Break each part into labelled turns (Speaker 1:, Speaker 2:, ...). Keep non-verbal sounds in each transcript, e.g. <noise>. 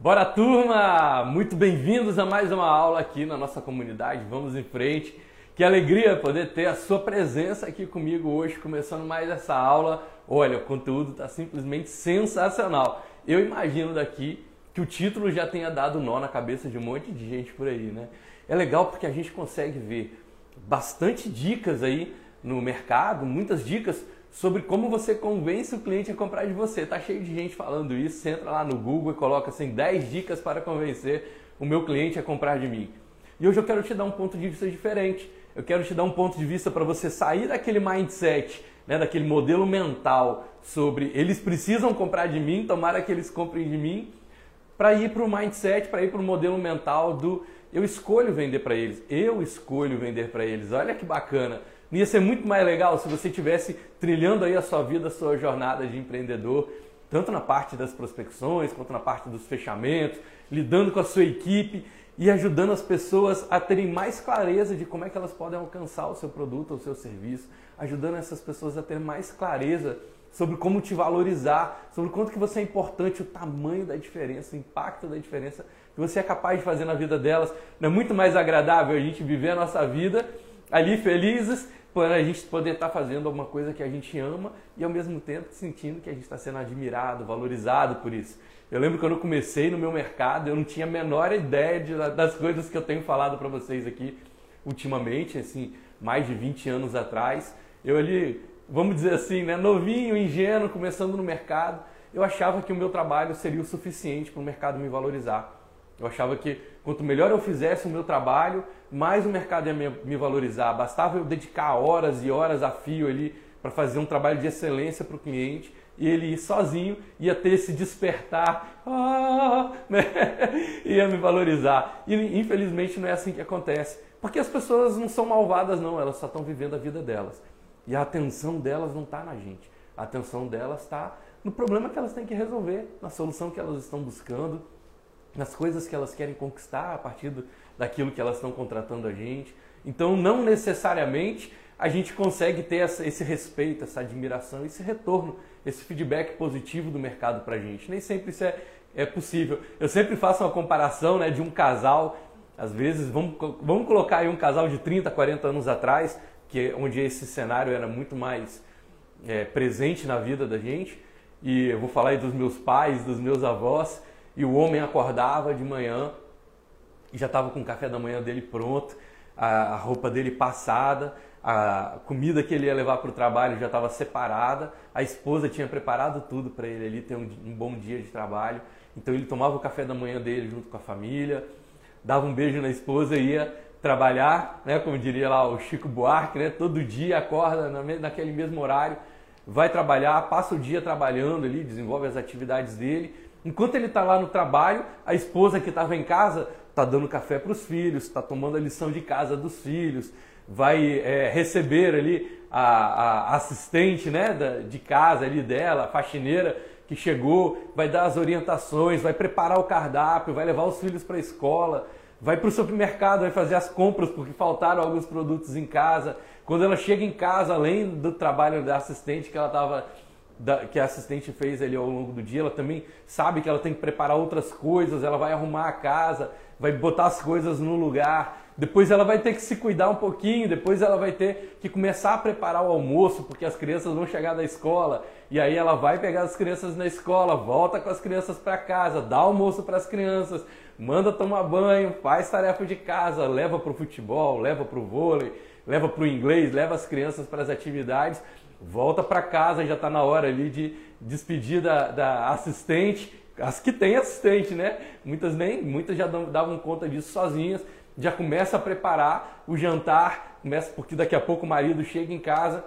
Speaker 1: Bora turma! Muito bem-vindos a mais uma aula aqui na nossa comunidade. Vamos em frente. Que alegria poder ter a sua presença aqui comigo hoje, começando mais essa aula. Olha, o conteúdo está simplesmente sensacional. Eu imagino daqui que o título já tenha dado nó na cabeça de um monte de gente por aí, né? É legal porque a gente consegue ver bastante dicas aí no mercado, muitas dicas sobre como você convence o cliente a comprar de você. Tá cheio de gente falando isso. Você entra lá no Google e coloca assim 10 dicas para convencer o meu cliente a comprar de mim. E hoje eu quero te dar um ponto de vista diferente. Eu quero te dar um ponto de vista para você sair daquele mindset, né, daquele modelo mental sobre eles precisam comprar de mim, tomara que eles comprem de mim, para ir para o mindset, para ir para o modelo mental do eu escolho vender para eles, eu escolho vender para eles. Olha que bacana. Não ia ser muito mais legal se você tivesse trilhando aí a sua vida, a sua jornada de empreendedor, tanto na parte das prospecções, quanto na parte dos fechamentos, lidando com a sua equipe e ajudando as pessoas a terem mais clareza de como é que elas podem alcançar o seu produto ou o seu serviço, ajudando essas pessoas a ter mais clareza sobre como te valorizar, sobre quanto que você é importante, o tamanho da diferença, o impacto da diferença que você é capaz de fazer na vida delas. Não é muito mais agradável a gente viver a nossa vida ali felizes, para a gente poder estar tá fazendo alguma coisa que a gente ama e ao mesmo tempo sentindo que a gente está sendo admirado, valorizado por isso. Eu lembro quando eu comecei no meu mercado, eu não tinha a menor ideia de, das coisas que eu tenho falado para vocês aqui ultimamente, assim, mais de 20 anos atrás. Eu ali, vamos dizer assim, né, novinho, ingênuo, começando no mercado, eu achava que o meu trabalho seria o suficiente para o mercado me valorizar. Eu achava que quanto melhor eu fizesse o meu trabalho, mais o mercado ia me, valorizar. Bastava eu dedicar horas e horas a fio ali para fazer um trabalho de excelência para o cliente e ele ir sozinho ia ter esse despertar, <laughs> ah, né? <laughs> ia me valorizar. E infelizmente não é assim que acontece, porque as pessoas não são malvadas não, elas só estão vivendo a vida delas. E a atenção delas não está na gente, a atenção delas está no problema que elas têm que resolver, na solução que elas estão buscando, nas coisas que elas querem conquistar a partir do, daquilo que elas estão contratando a gente. Então, não necessariamente a gente consegue ter essa, esse respeito, essa admiração, esse retorno, esse feedback positivo do mercado para a gente. Nem sempre isso é, é possível. Eu sempre faço uma comparação né, de um casal, às vezes, vamos, vamos colocar aí um casal de 30, 40 anos atrás, que é onde esse cenário era muito mais é, presente na vida da gente. E eu vou falar aí dos meus pais, dos meus avós e o homem acordava de manhã e já estava com o café da manhã dele pronto, a, roupa dele passada, a comida que ele ia levar para o trabalho já estava separada, a esposa tinha preparado tudo para ele ali ter um, um, bom dia de trabalho. Então ele tomava o café da manhã dele junto com a família, dava um beijo na esposa e ia trabalhar, né, como diria lá o Chico Buarque, né, todo dia acorda naquele mesmo horário, vai trabalhar, passa o dia trabalhando ali, desenvolve as atividades dele Enquanto ele está lá no trabalho, a esposa que estava em casa está dando café para os filhos, está tomando a lição de casa dos filhos, vai é, receber ali a, a, assistente né, da, de casa ali dela, a faxineira que chegou, vai dar as orientações, vai preparar o cardápio, vai levar os filhos para a escola, vai para o supermercado, vai fazer as compras porque faltaram alguns produtos em casa. Quando ela chega em casa, além do trabalho da assistente que ela estava da, que a assistente fez ali ao longo do dia, ela também sabe que ela tem que preparar outras coisas, ela vai arrumar a casa, vai botar as coisas no lugar, depois ela vai ter que se cuidar um pouquinho, depois ela vai ter que começar a preparar o almoço, porque as crianças vão chegar da escola, e aí ela vai pegar as crianças na escola, volta com as crianças para casa, dá almoço para as crianças, manda tomar banho, faz tarefa de casa, leva para o futebol, leva para o vôlei, leva para o inglês, leva as crianças para as atividades volta para casa, já está na hora ali de despedir da, da, assistente, as que têm assistente, né? Muitas nem, muitas já davam conta disso sozinhas, já começa a preparar o jantar, começa porque daqui a pouco o marido chega em casa,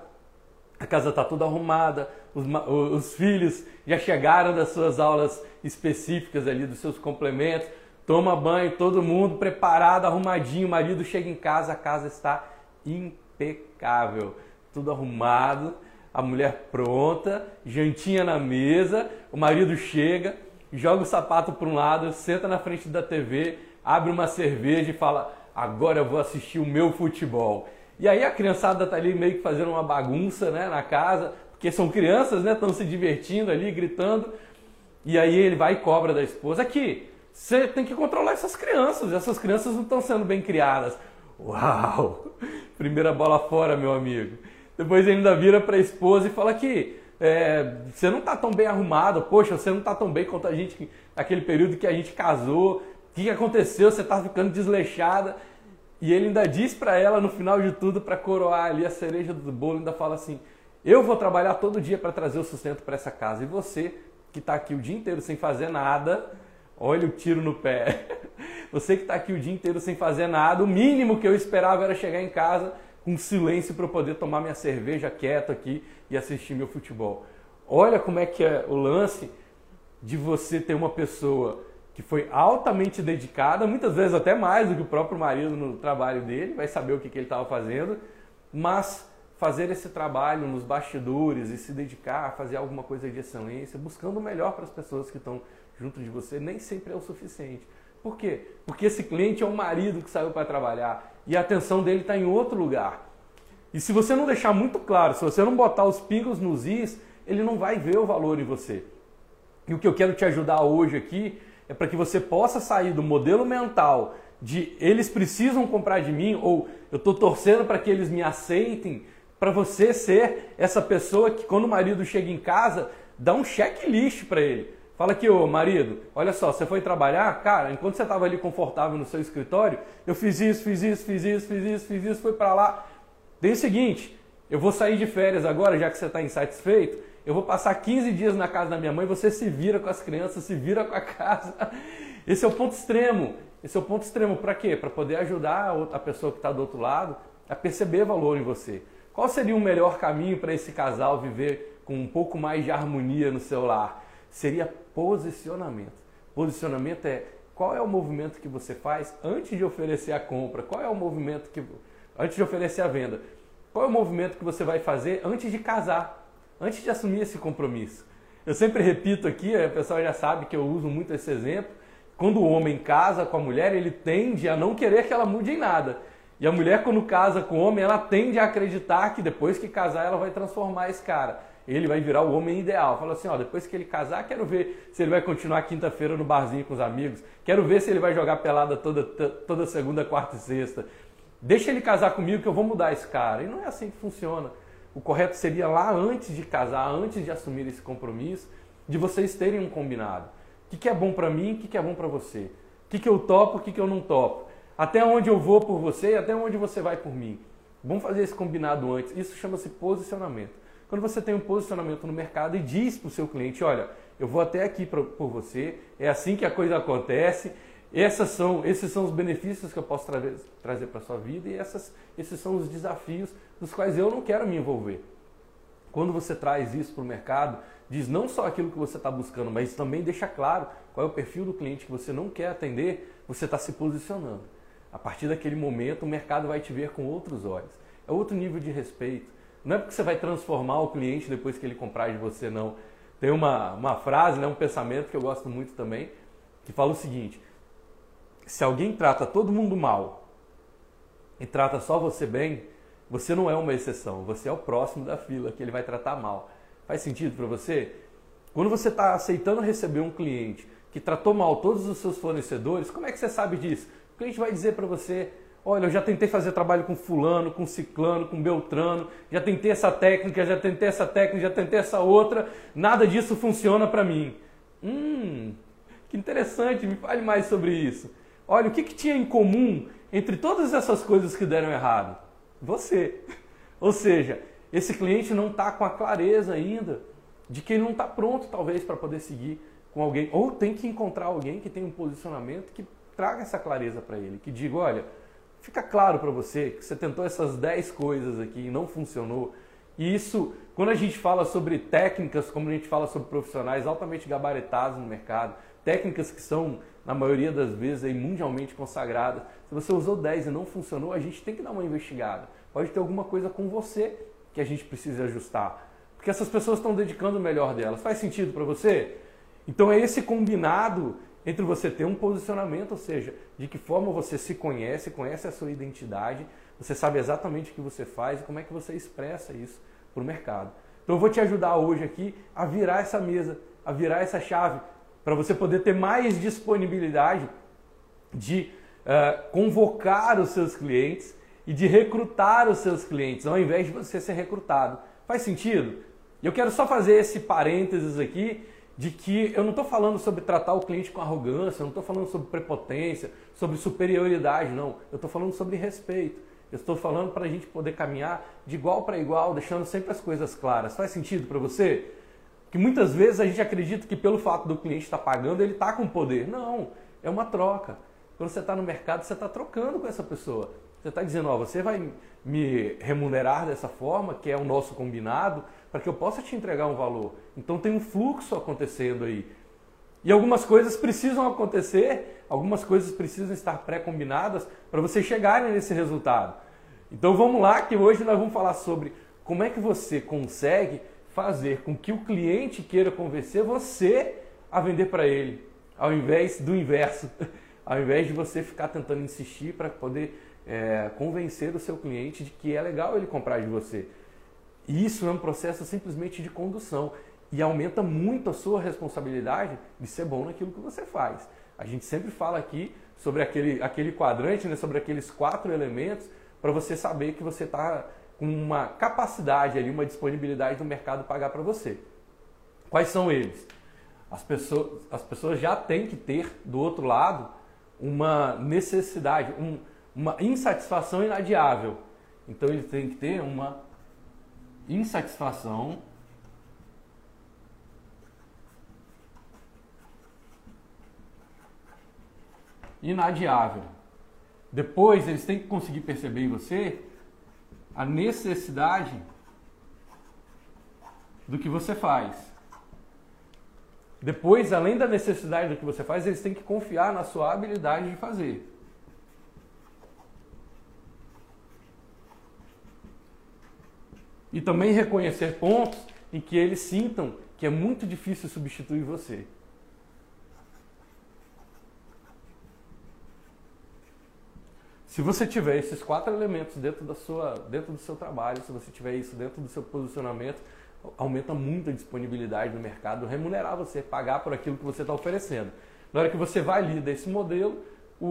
Speaker 1: a casa está toda arrumada, os, os filhos já chegaram das suas aulas específicas ali, dos seus complementos, toma banho, todo mundo preparado, arrumadinho, o marido chega em casa, a casa está impecável tudo arrumado, a mulher pronta, jantinha na mesa, o marido chega, joga o sapato para um lado, senta na frente da TV, abre uma cerveja e fala: agora eu vou assistir o meu futebol. E aí a criançada tá ali meio que fazendo uma bagunça né, na casa, porque são crianças, né? Estão se divertindo ali, gritando. E aí ele vai e cobra da esposa: aqui, você tem que controlar essas crianças. Essas crianças não estão sendo bem criadas. Uau! <laughs> Primeira bola fora, meu amigo. Depois ele ainda vira para a esposa e fala que é, você não está tão bem arrumado, poxa, você não está tão bem quanto a gente, naquele período que a gente casou, o que, que aconteceu? Você está ficando desleixada. E ele ainda diz para ela, no final de tudo, para coroar ali a cereja do bolo, ainda fala assim: Eu vou trabalhar todo dia para trazer o sustento para essa casa. E você, que está aqui o dia inteiro sem fazer nada, olha o tiro no pé. <laughs> Você que está aqui o dia inteiro sem fazer nada, o mínimo que eu esperava era chegar em casa com silêncio para eu poder tomar minha cerveja quieto aqui e assistir meu futebol. Olha como é que é o lance de você ter uma pessoa que foi altamente dedicada, muitas vezes até mais do que o próprio marido no trabalho dele, vai saber o que, que ele estava fazendo, mas fazer esse trabalho nos bastidores e se dedicar a fazer alguma coisa de excelência, buscando o melhor para as pessoas que estão junto de você, nem sempre é o suficiente. Por quê? Porque esse cliente é um marido que saiu para trabalhar e a atenção dele está em outro lugar. E se você não deixar muito claro, se você não botar os pingos nos is, ele não vai ver o valor em você. E o que eu quero te ajudar hoje aqui é para que você possa sair do modelo mental de eles precisam comprar de mim ou eu estou torcendo para que eles me aceitem, para você ser essa pessoa que quando o marido chega em casa, dá um checklist para ele. Fala aqui, ô marido, olha só, você foi trabalhar, cara, enquanto você estava ali confortável no seu escritório, eu fiz isso, fiz isso, fiz isso, fiz isso, fiz isso, fui para lá. Tem o seguinte, eu vou sair de férias agora, já que você está insatisfeito, eu vou passar 15 dias na casa da minha mãe, você se vira com as crianças, se vira com a <laughs> casa. Esse é o ponto extremo. Esse é o ponto extremo para quê? Para poder ajudar a pessoa que está do outro lado a perceber valor em você. Qual seria o melhor caminho para esse casal viver com um pouco mais de harmonia no seu lar? Seria posicionamento. Posicionamento é qual é o movimento que você faz antes de oferecer a compra? Qual é o movimento que antes de oferecer a venda? Qual é o movimento que você vai fazer antes de casar? antes de assumir esse compromisso. Eu sempre repito aqui, a pessoa já sabe que eu uso muito esse exemplo. Quando o homem casa com a mulher, ele tende a não querer que ela mude em nada. E a mulher, quando casa com o homem, ela tende a acreditar que depois que casar, ela vai transformar esse cara. Ele vai virar o homem ideal. Fala assim: ó, depois que ele casar, quero ver se ele vai continuar quinta-feira no barzinho com os amigos. Quero ver se ele vai jogar pelada toda, toda segunda, quarta e sexta. Deixa ele casar comigo que eu vou mudar esse cara. E não é assim que funciona. O correto seria lá antes de casar, antes de assumir esse compromisso, de vocês terem um combinado. O que, que é bom para mim, o que, que é bom para você? O que, que eu topo, o que, que eu não topo? Até onde eu vou por você e até onde você vai por mim. Vamos fazer esse combinado antes. Isso chama-se posicionamento. Quando você tem um posicionamento no mercado e diz para o seu cliente, olha, eu vou até aqui por você, é assim que a coisa acontece, essas são, esses são os benefícios que eu posso trazer, trazer para a sua vida e essas, esses são os desafios dos quais eu não quero me envolver. Quando você traz isso para o mercado, diz não só aquilo que você está buscando, mas também deixa claro qual é o perfil do cliente que você não quer atender, você está se posicionando. A partir daquele momento, o mercado vai te ver com outros olhos. É outro nível de respeito. Não é porque você vai transformar o cliente depois que ele comprar de você, não. Tem uma, uma frase, né, um pensamento que eu gosto muito também, que fala o seguinte: se alguém trata todo mundo mal e trata só você bem, você não é uma exceção, você é o próximo da fila que ele vai tratar mal. Faz sentido para você? Quando você está aceitando receber um cliente que tratou mal todos os seus fornecedores, como é que você sabe disso? O cliente vai dizer para você: Olha, eu já tentei fazer trabalho com fulano, com ciclano, com beltrano, já tentei essa técnica, já tentei essa técnica, já tentei essa outra, nada disso funciona para mim. Hum, que interessante, me fale mais sobre isso. Olha, o que, que tinha em comum entre todas essas coisas que deram errado? Você. <laughs> Ou seja, esse cliente não está com a clareza ainda de que ele não está pronto, talvez, para poder seguir com alguém. Ou tem que encontrar alguém que tem um posicionamento que traga essa clareza para ele, que diga: olha, fica claro para você que você tentou essas 10 coisas aqui e não funcionou. E isso, quando a gente fala sobre técnicas, como a gente fala sobre profissionais altamente gabaritados no mercado, técnicas que são, na maioria das vezes, aí, mundialmente consagradas. Se você usou 10 e não funcionou, a gente tem que dar uma investigada. Pode ter alguma coisa com você que a gente precisa ajustar. Porque essas pessoas estão dedicando o melhor delas. Faz sentido para você? Então é esse combinado entre você ter um posicionamento, ou seja, de que forma você se conhece, conhece a sua identidade, você sabe exatamente o que você faz e como é que você expressa isso para o mercado. Então eu vou te ajudar hoje aqui a virar essa mesa, a virar essa chave para você poder ter mais disponibilidade de uh, convocar os seus clientes e de recrutar os seus clientes, ao invés de você ser recrutado. Faz sentido? Eu quero só fazer esse parênteses aqui de que eu não estou falando sobre tratar o cliente com arrogância, eu não estou falando sobre prepotência, sobre superioridade, não. Eu estou falando sobre respeito. Eu estou falando para a gente poder caminhar de igual para igual, deixando sempre as coisas claras. Faz sentido para você? Que muitas vezes a gente acredita que pelo fato do cliente estar tá pagando, ele está com poder. Não, é uma troca. Quando você está no mercado, você está trocando com essa pessoa. Você está dizendo, ó, você vai me remunerar dessa forma, que é o nosso combinado, para que eu possa te entregar um valor. Então tem um fluxo acontecendo aí. E algumas coisas precisam acontecer, algumas coisas precisam estar pré-combinadas para você chegarem nesse resultado. Então vamos lá, que hoje nós vamos falar sobre como é que você consegue fazer com que o cliente queira convencer você a vender para ele, ao invés do inverso, <laughs> ao invés de você ficar tentando insistir para poder é, convencer o seu cliente de que é legal ele comprar de você. E isso é um processo simplesmente de condução e aumenta muito a sua responsabilidade de ser bom naquilo que você faz. A gente sempre fala aqui sobre aquele, aquele quadrante, né, sobre aqueles quatro elementos, para você saber que você está com uma capacidade ali, uma disponibilidade do mercado pagar para você. Quais são eles? As pessoas, as pessoas já têm que ter do outro lado uma necessidade, um, uma insatisfação inadiável. Então ele tem que ter uma insatisfação inadiável. Depois eles têm que conseguir perceber em você a necessidade do que você faz. Depois, além da necessidade do que você faz, eles têm que confiar na sua habilidade de fazer. E também reconhecer pontos em que eles sintam que é muito difícil substituir você. Se você tiver esses quatro elementos dentro, da sua, dentro do seu trabalho, se você tiver isso dentro do seu posicionamento, aumenta muito a disponibilidade no mercado, remunerar você, pagar por aquilo que você está oferecendo. Na hora que você valida esse modelo,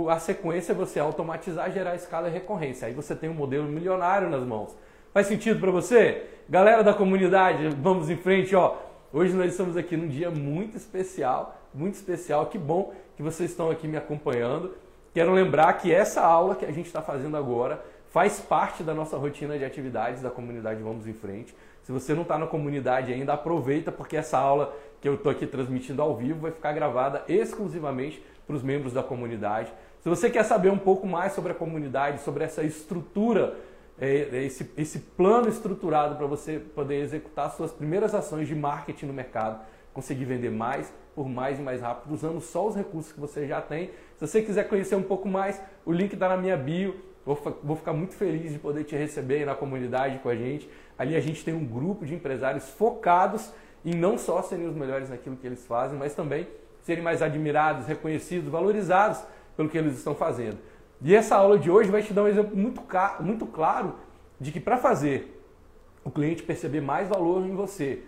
Speaker 1: a sequência é você automatizar, gerar escala e recorrência. Aí você tem um modelo milionário nas mãos. Faz sentido para você? Galera da comunidade, vamos em frente, ó. Hoje nós estamos aqui num dia muito especial, muito especial. Que bom que vocês estão aqui me acompanhando. Quero lembrar que essa aula que a gente está fazendo agora faz parte da nossa rotina de atividades da comunidade Vamos em Frente. Se você não está na comunidade ainda, aproveita porque essa aula que eu estou aqui transmitindo ao vivo vai ficar gravada exclusivamente para os membros da comunidade. Se você quer saber um pouco mais sobre a comunidade, sobre essa estrutura esse, esse plano estruturado para você poder executar suas primeiras ações de marketing no mercado, conseguir vender mais, por mais e mais rápido, usando só os recursos que você já tem. Se você quiser conhecer um pouco mais, o link está na minha bio. Vou, vou ficar muito feliz de poder te receber na comunidade com a gente. Ali a gente tem um grupo de empresários focados em não só serem os melhores naquilo que eles fazem, mas também serem mais admirados, reconhecidos, valorizados pelo que eles estão fazendo. E essa aula de hoje vai te dar um exemplo muito, muito claro de que para fazer o cliente perceber mais valor em você,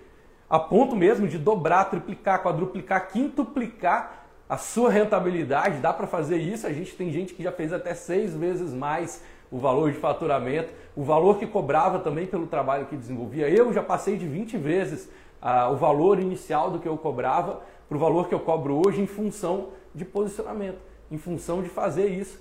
Speaker 1: a ponto mesmo de dobrar, triplicar, quadruplicar, quintuplicar a sua rentabilidade, dá para fazer isso. A gente tem gente que já fez até seis vezes mais o valor de faturamento, o valor que cobrava também pelo trabalho que desenvolvia. Eu já passei de 20 vezes ah, o valor inicial do que eu cobrava para o valor que eu cobro hoje em função de posicionamento, em função de fazer isso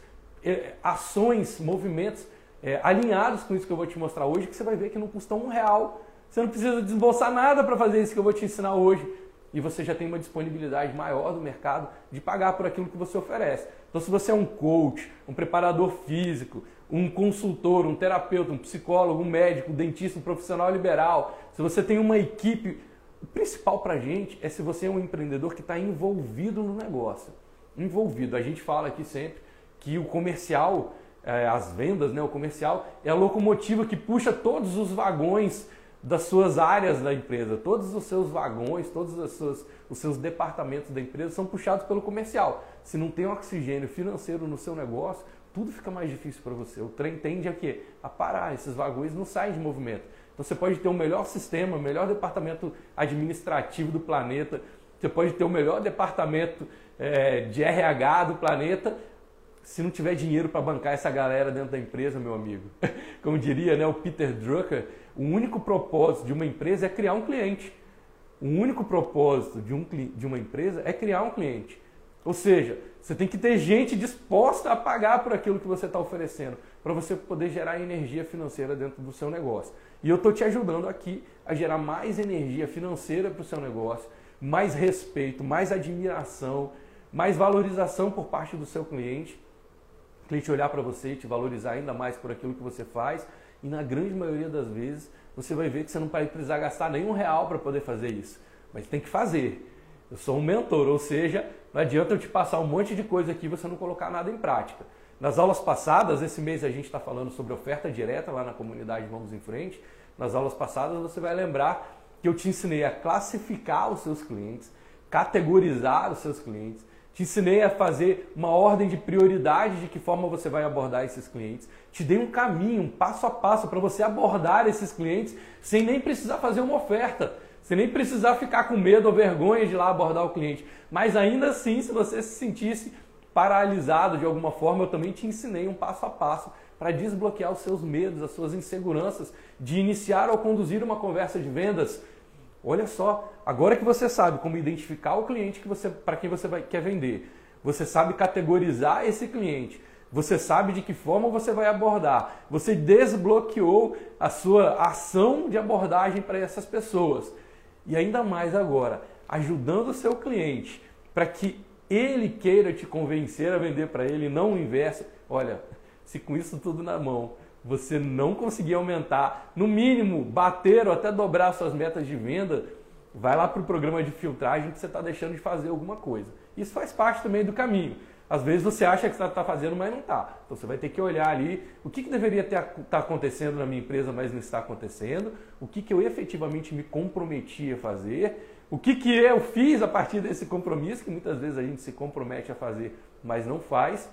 Speaker 1: ações, movimentos é, alinhados com isso que eu vou te mostrar hoje, que você vai ver que não custa um real. Você não precisa desembolsar nada para fazer isso que eu vou te ensinar hoje. E você já tem uma disponibilidade maior do mercado de pagar por aquilo que você oferece. Então, se você é um coach, um preparador físico, um consultor, um terapeuta, um psicólogo, um médico, um dentista, um profissional liberal, se você tem uma equipe, o principal para a gente é se você é um empreendedor que está envolvido no negócio. Envolvido. A gente fala aqui sempre que o comercial, é, as vendas, né, o comercial é a locomotiva que puxa todos os vagões das suas áreas da empresa. Todos os seus vagões, todos os seus, os seus departamentos da empresa são puxados pelo comercial. Se não tem oxigênio financeiro no seu negócio, tudo fica mais difícil para você. O trem tende a quê? A parar, esses vagões não saem de movimento. Então você pode ter o melhor sistema, o melhor departamento administrativo do planeta, você pode ter o melhor departamento é, de RH do planeta, se não tiver dinheiro para bancar essa galera dentro da empresa, meu amigo. <laughs> Como diria né, o Peter Drucker, o único propósito de uma empresa é criar um cliente. O único propósito de, um, de uma empresa é criar um cliente. Ou seja, você tem que ter gente disposta a pagar por aquilo que você está oferecendo, para você poder gerar energia financeira dentro do seu negócio. E eu estou te ajudando aqui a gerar mais energia financeira para o seu negócio, mais respeito, mais admiração, mais valorização por parte do seu cliente. Cliente olhar para você e te valorizar ainda mais por aquilo que você faz. E na grande maioria das vezes, você vai ver que você não vai precisar gastar nenhum real para poder fazer isso. Mas tem que fazer. Eu sou um mentor, ou seja, não adianta eu te passar um monte de coisa aqui e você não colocar nada em prática. Nas aulas passadas, esse mês a gente está falando sobre oferta direta lá na comunidade Vamos em Frente. Nas aulas passadas você vai lembrar que eu te ensinei a classificar os seus clientes, categorizar os seus clientes, te ensinei a fazer uma ordem de prioridade de que forma você vai abordar esses clientes. Te dei um caminho, um passo a passo para você abordar esses clientes sem nem precisar fazer uma oferta, sem nem precisar ficar com medo ou vergonha de ir lá abordar o cliente. Mas ainda assim, se você se sentisse paralisado de alguma forma, eu também te ensinei um passo a passo para desbloquear os seus medos, as suas inseguranças de iniciar ou conduzir uma conversa de vendas Olha só, agora que você sabe como identificar o cliente que você, para quem você vai, quer vender, você sabe categorizar esse cliente, você sabe de que forma você vai abordar, você desbloqueou a sua ação de abordagem para essas pessoas. E ainda mais agora, ajudando o seu cliente para que ele queira te convencer a vender para ele, não o inverso. Olha, se com isso tudo na mão você não conseguir aumentar, no mínimo bater ou até dobrar suas metas de venda, vai lá para o programa de filtragem que você está deixando de fazer alguma coisa. Isso faz parte também do caminho. Às vezes você acha que está tá fazendo, mas não está. Então você vai ter que olhar ali o que, que deveria estar tá acontecendo na minha empresa, mas não está acontecendo, o que, que eu efetivamente me comprometi a fazer, o que, que eu fiz a partir desse compromisso, que muitas vezes a gente se compromete a fazer, mas não faz.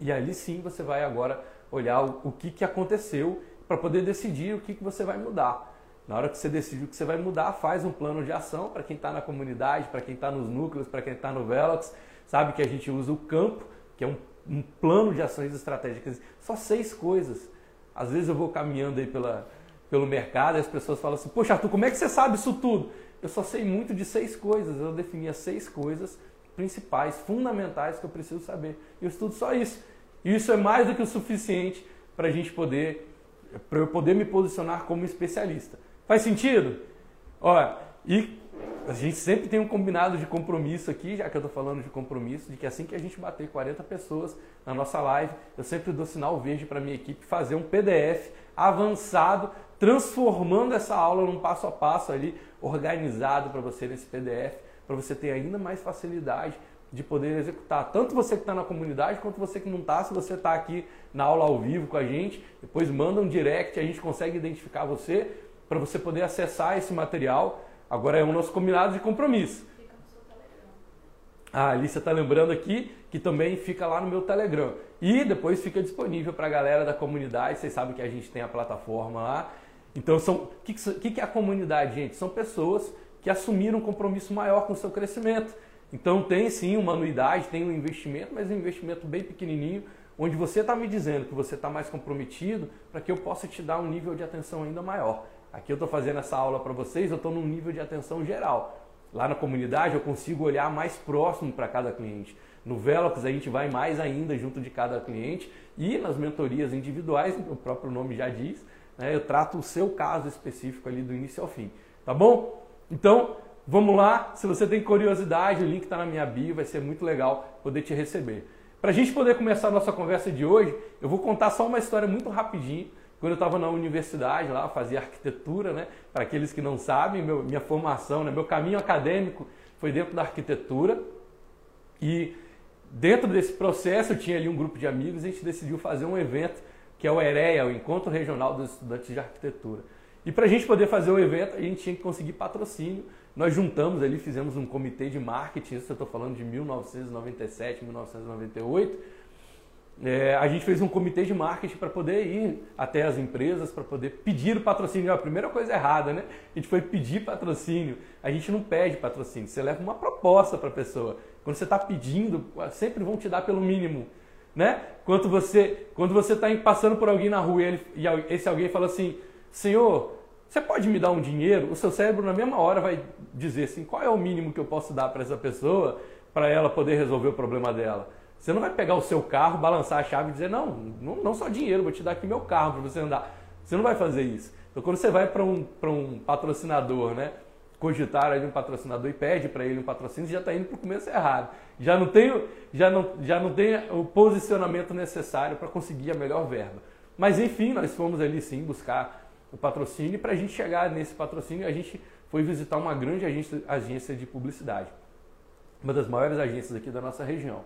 Speaker 1: E ali sim você vai agora olhar o, que, que aconteceu para poder decidir o que, que você vai mudar. Na hora que você decidir o que você vai mudar, faz um plano de ação para quem está na comunidade, para quem está nos núcleos, para quem está no Velox. Sabe que a gente usa o campo, que é um, um, plano de ações estratégicas. Só seis coisas. Às vezes eu vou caminhando aí pela, pelo mercado e as pessoas falam assim: Poxa, Arthur, como é que você sabe isso tudo? Eu só sei muito de seis coisas. Eu defini as seis coisas principais, fundamentais que eu preciso saber. Eu estudo só isso. Isso é mais do que o suficiente para a gente poder, para eu poder me posicionar como especialista. Faz sentido? Olha, e a gente sempre tem um combinado de compromisso aqui, já que eu estou falando de compromisso, de que assim que a gente bater 40 pessoas na nossa live, eu sempre dou sinal verde para minha equipe fazer um PDF avançado, transformando essa aula num passo a passo ali, organizado para você nesse PDF, para você ter ainda mais facilidade de poder executar. Tanto você que está na comunidade quanto você que não está. Se você está aqui na aula ao vivo com a gente, depois manda um direct, a gente consegue identificar você para você poder acessar esse material. Agora é o nosso combinado de compromisso. A Alicia está lembrando aqui que também fica lá no meu Telegram. E depois fica disponível para a galera da comunidade. Vocês sabem que a gente tem a plataforma lá. Então, o que, que, que é a comunidade, gente? São pessoas que assumiram um compromisso maior com o seu crescimento então tem sim uma anuidade, tem um investimento, mas um investimento bem pequenininho, onde você está me dizendo que você está mais comprometido para que eu possa te dar um nível de atenção ainda maior. Aqui eu estou fazendo essa aula para vocês, eu estou num nível de atenção geral. Lá na comunidade eu consigo olhar mais próximo para cada cliente. No Velox a gente vai mais ainda junto de cada cliente e nas mentorias individuais, o próprio nome já diz, né, eu trato o seu caso específico ali do início ao fim. Tá bom? Então, Vamos lá, se você tem curiosidade, o link está na minha bio, vai ser muito legal poder te receber. Para a gente poder começar a nossa conversa de hoje, eu vou contar só uma história muito rapidinho. Quando eu estava na universidade lá, fazia arquitetura, né? Para aqueles que não sabem, meu, minha formação, né? meu caminho acadêmico foi dentro da arquitetura. E dentro desse processo, eu tinha ali um grupo de amigos e a gente decidiu fazer um evento que é o EREA, o Encontro Regional dos Estudantes de Arquitetura. E para a gente poder fazer o evento, a gente tinha que conseguir patrocínio nós juntamos ali, fizemos um comitê de marketing, isso eu estou falando de 1997, 1998, É, a gente fez um comitê de marketing para poder ir até as empresas, para poder pedir o patrocínio. É a primeira coisa errada, né? A gente foi pedir patrocínio. A gente não pede patrocínio, você leva uma proposta para a pessoa. Quando você está pedindo, sempre vão te dar pelo mínimo. Né? Quando você quando você está passando por alguém na rua e, ele, e esse alguém fala assim, Senhor, você pode me dar um dinheiro? O seu cérebro na mesma hora vai dizer assim, qual é o mínimo que eu posso dar para essa pessoa para ela poder resolver o problema dela? Você não vai pegar o seu carro, balançar a chave e dizer, não, não, não só dinheiro, vou te dar aqui meu carro para você andar. Você não vai fazer isso. Então, quando você vai para um, um patrocinador, né, cogitar ali um patrocinador e pede para ele um patrocínio, já está indo para o começo errado. Já não tem, já não, já não tem o posicionamento necessário para conseguir a melhor verba. Mas, enfim, nós fomos ali sim buscar o patrocínio e para a gente chegar nesse patrocínio, a gente foi visitar uma grande agência, agência de publicidade. Uma das maiores agências aqui da nossa região.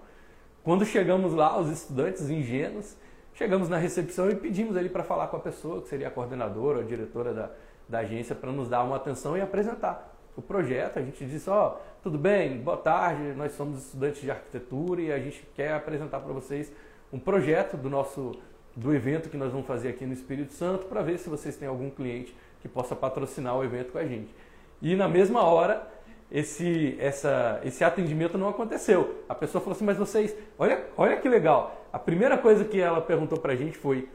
Speaker 1: Quando chegamos lá, os estudantes ingênuos, chegamos na recepção e pedimos ali para falar com a pessoa, que seria a coordenadora, a diretora da, da agência, para nos dar uma atenção e apresentar o projeto. A gente disse, ó, oh, tudo bem, boa tarde, nós somos estudantes de arquitetura e a gente quer apresentar para vocês um projeto do nosso do evento que nós vamos fazer aqui no Espírito Santo para ver se vocês têm algum cliente que possa patrocinar o evento com a gente. E na mesma hora esse, essa, esse atendimento não aconteceu. A pessoa falou assim, mas vocês, olha, olha que legal. A primeira coisa que ela perguntou para a gente foi,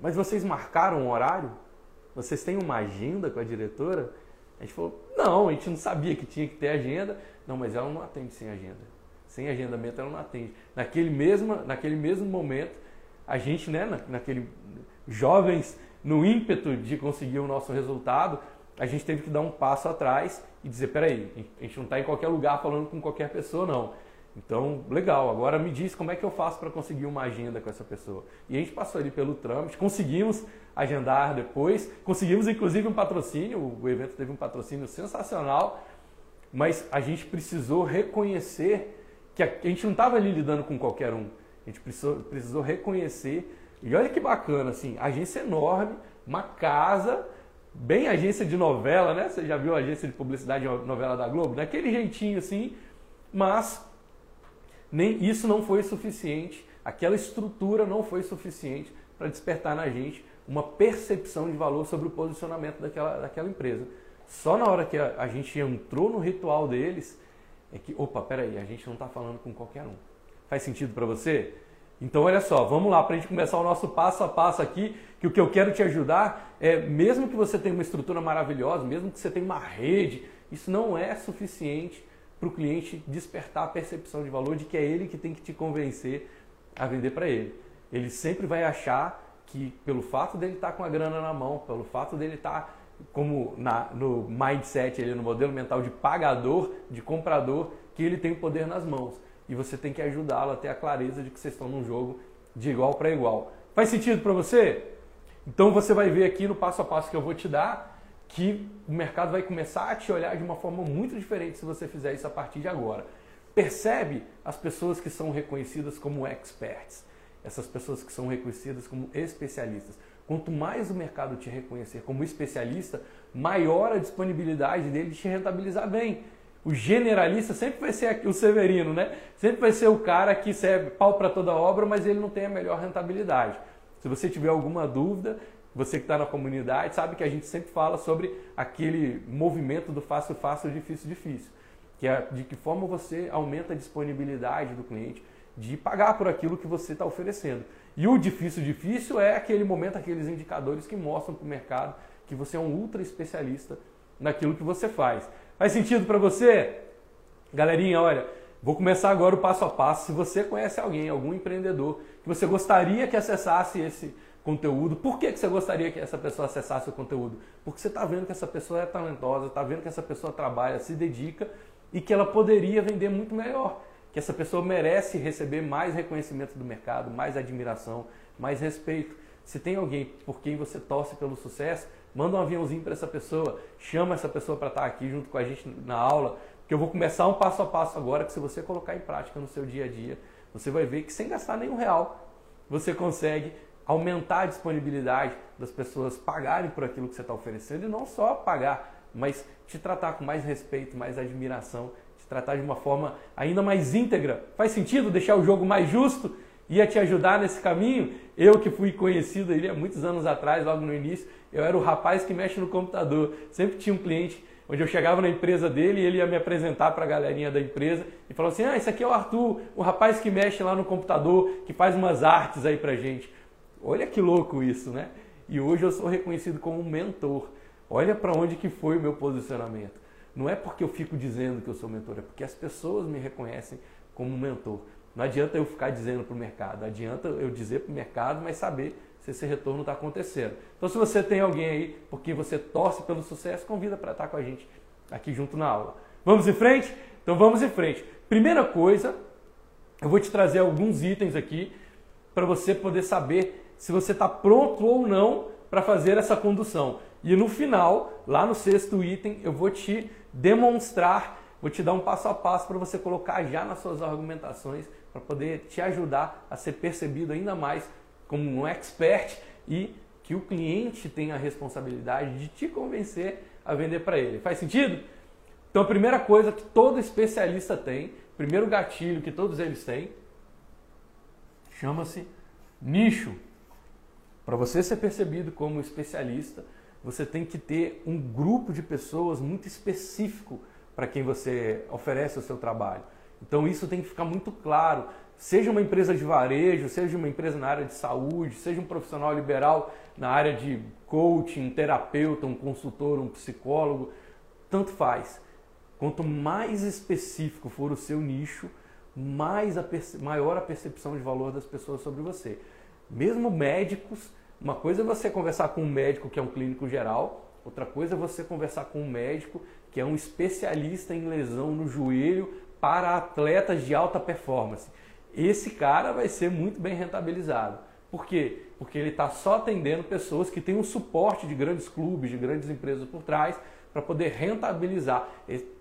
Speaker 1: mas vocês marcaram um horário? Vocês têm uma agenda com a diretora? A gente falou, não, a gente não sabia que tinha que ter agenda. Não, mas ela não atende sem agenda. Sem agendamento ela não atende. Naquele mesmo, naquele mesmo momento, a gente, né, naquele jovens, no ímpeto de conseguir o nosso resultado, a gente teve que dar um passo atrás e dizer, peraí, a gente não está em qualquer lugar falando com qualquer pessoa, não. Então, legal, agora me diz como é que eu faço para conseguir uma agenda com essa pessoa. E a gente passou ali pelo trâmite, conseguimos agendar depois, conseguimos inclusive um patrocínio, o evento teve um patrocínio sensacional, mas a gente precisou reconhecer que a gente não estava ali lidando com qualquer um. A gente precisou, precisou reconhecer, e olha que bacana, assim, agência enorme, uma casa bem agência de novela, né? Você já viu a agência de publicidade novela da Globo? Daquele jeitinho assim, mas nem isso não foi suficiente, aquela estrutura não foi suficiente para despertar na gente uma percepção de valor sobre o posicionamento daquela, daquela empresa. Só na hora que a, a gente entrou no ritual deles, é que, opa, peraí, a gente não está falando com qualquer um. Faz sentido para você? Então, olha só, vamos lá para a gente começar o nosso passo a passo aqui, que o que eu quero te ajudar é, mesmo que você tenha uma estrutura maravilhosa, mesmo que você tenha uma rede, isso não é suficiente para o cliente despertar a percepção de valor de que é ele que tem que te convencer a vender para ele. Ele sempre vai achar que pelo fato dele estar tá com a grana na mão, pelo fato dele estar tá como na, no mindset, ele, no modelo mental de pagador, de comprador, que ele tem o poder nas mãos e você tem que ajudá-lo a ter a clareza de que vocês estão num jogo de igual para igual. Faz sentido para você? Então você vai ver aqui no passo a passo que eu vou te dar que o mercado vai começar a te olhar de uma forma muito diferente se você fizer isso a partir de agora. Percebe as pessoas que são reconhecidas como experts, essas pessoas que são reconhecidas como especialistas. Quanto mais o mercado te reconhecer como especialista, maior a disponibilidade dele de te rentabilizar bem o generalista sempre vai ser o Severino, né? Sempre vai ser o cara que serve pau para toda obra, mas ele não tem a melhor rentabilidade. Se você tiver alguma dúvida, você que está na comunidade sabe que a gente sempre fala sobre aquele movimento do fácil, fácil, difícil, difícil. Que é de que forma você aumenta a disponibilidade do cliente de pagar por aquilo que você está oferecendo. E o difícil, difícil é aquele momento, aqueles indicadores que mostram para o mercado que você é um ultra especialista naquilo que você faz. Faz sentido para você? Galerinha, olha, vou começar agora o passo a passo. Se você conhece alguém, algum empreendedor, que você gostaria que acessasse esse conteúdo, por que, que você gostaria que essa pessoa acessasse o conteúdo? Porque você está vendo que essa pessoa é talentosa, está vendo que essa pessoa trabalha, se dedica e que ela poderia vender muito melhor. Que essa pessoa merece receber mais reconhecimento do mercado, mais admiração, mais respeito. Se tem alguém por quem você torce pelo sucesso, Manda um aviãozinho para essa pessoa, chama essa pessoa para estar aqui junto com a gente na aula, que eu vou começar um passo a passo agora que se você colocar em prática no seu dia a dia, você vai ver que sem gastar nenhum real, você consegue aumentar a disponibilidade das pessoas pagarem por aquilo que você está oferecendo e não só pagar, mas te tratar com mais respeito, mais admiração, te tratar de uma forma ainda mais íntegra. Faz sentido deixar o jogo mais justo? Ia te ajudar nesse caminho. Eu que fui conhecido ali há muitos anos atrás, logo no início, eu era o rapaz que mexe no computador. Sempre tinha um cliente onde eu chegava na empresa dele e ele ia me apresentar para a galerinha da empresa e falou assim: "Ah, esse aqui é o Arthur, o rapaz que mexe lá no computador, que faz umas artes aí pra gente". Olha que louco isso, né? E hoje eu sou reconhecido como um mentor. Olha para onde que foi o meu posicionamento. Não é porque eu fico dizendo que eu sou mentor, é porque as pessoas me reconhecem como mentor. Não adianta eu ficar dizendo para o mercado, adianta eu dizer para o mercado, mas saber se esse retorno está acontecendo. Então, se você tem alguém aí porque você torce pelo sucesso, convida para estar com a gente aqui junto na aula. Vamos em frente? Então, vamos em frente. Primeira coisa, eu vou te trazer alguns itens aqui para você poder saber se você está pronto ou não para fazer essa condução. E no final, lá no sexto item, eu vou te demonstrar, vou te dar um passo a passo para você colocar já nas suas argumentações, para poder te ajudar a ser percebido ainda mais como um expert e que o cliente tenha a responsabilidade de te convencer a vender para ele. Faz sentido? Então a primeira coisa que todo especialista tem, primeiro gatilho que todos eles têm, chama-se nicho. Para você ser percebido como especialista, você tem que ter um grupo de pessoas muito específico para quem você oferece o seu trabalho. Então isso tem que ficar muito claro. Seja uma empresa de varejo, seja uma empresa na área de saúde, seja um profissional liberal na área de coaching, terapeuta, um consultor, um psicólogo, tanto faz. Quanto mais específico for o seu nicho, mais a maior a percepção de valor das pessoas sobre você. Mesmo médicos uma coisa é você conversar com um médico que é um clínico geral, outra coisa é você conversar com um médico que é um especialista em lesão no joelho para atletas de alta performance. Esse cara vai ser muito bem rentabilizado. Por quê? Porque ele está só atendendo pessoas que têm um suporte de grandes clubes, de grandes empresas por trás, para poder rentabilizar.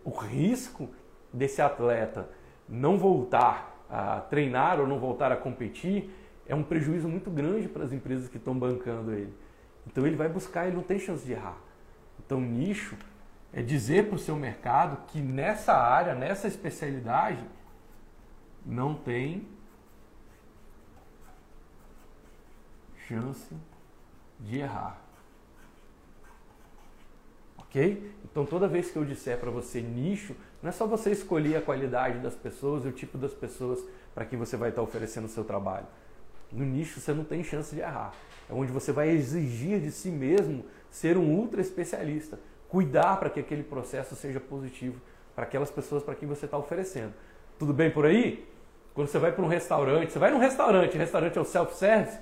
Speaker 1: O risco desse atleta não voltar a treinar ou não voltar a competir é um prejuízo muito grande para as empresas que estão bancando ele. Então ele vai buscar, ele não tem chance de errar. Então nicho é dizer para o seu mercado que nessa área, nessa especialidade, não tem chance de errar. Ok? Então toda vez que eu disser para você nicho, não é só você escolher a qualidade das pessoas e o tipo das pessoas para quem você vai estar oferecendo o seu trabalho. No nicho você não tem chance de errar. É onde você vai exigir de si mesmo ser um ultra especialista, cuidar para que aquele processo seja positivo para aquelas pessoas para quem você está oferecendo. Tudo bem por aí? Quando você vai para um restaurante, você vai num restaurante, restaurante é o self-service,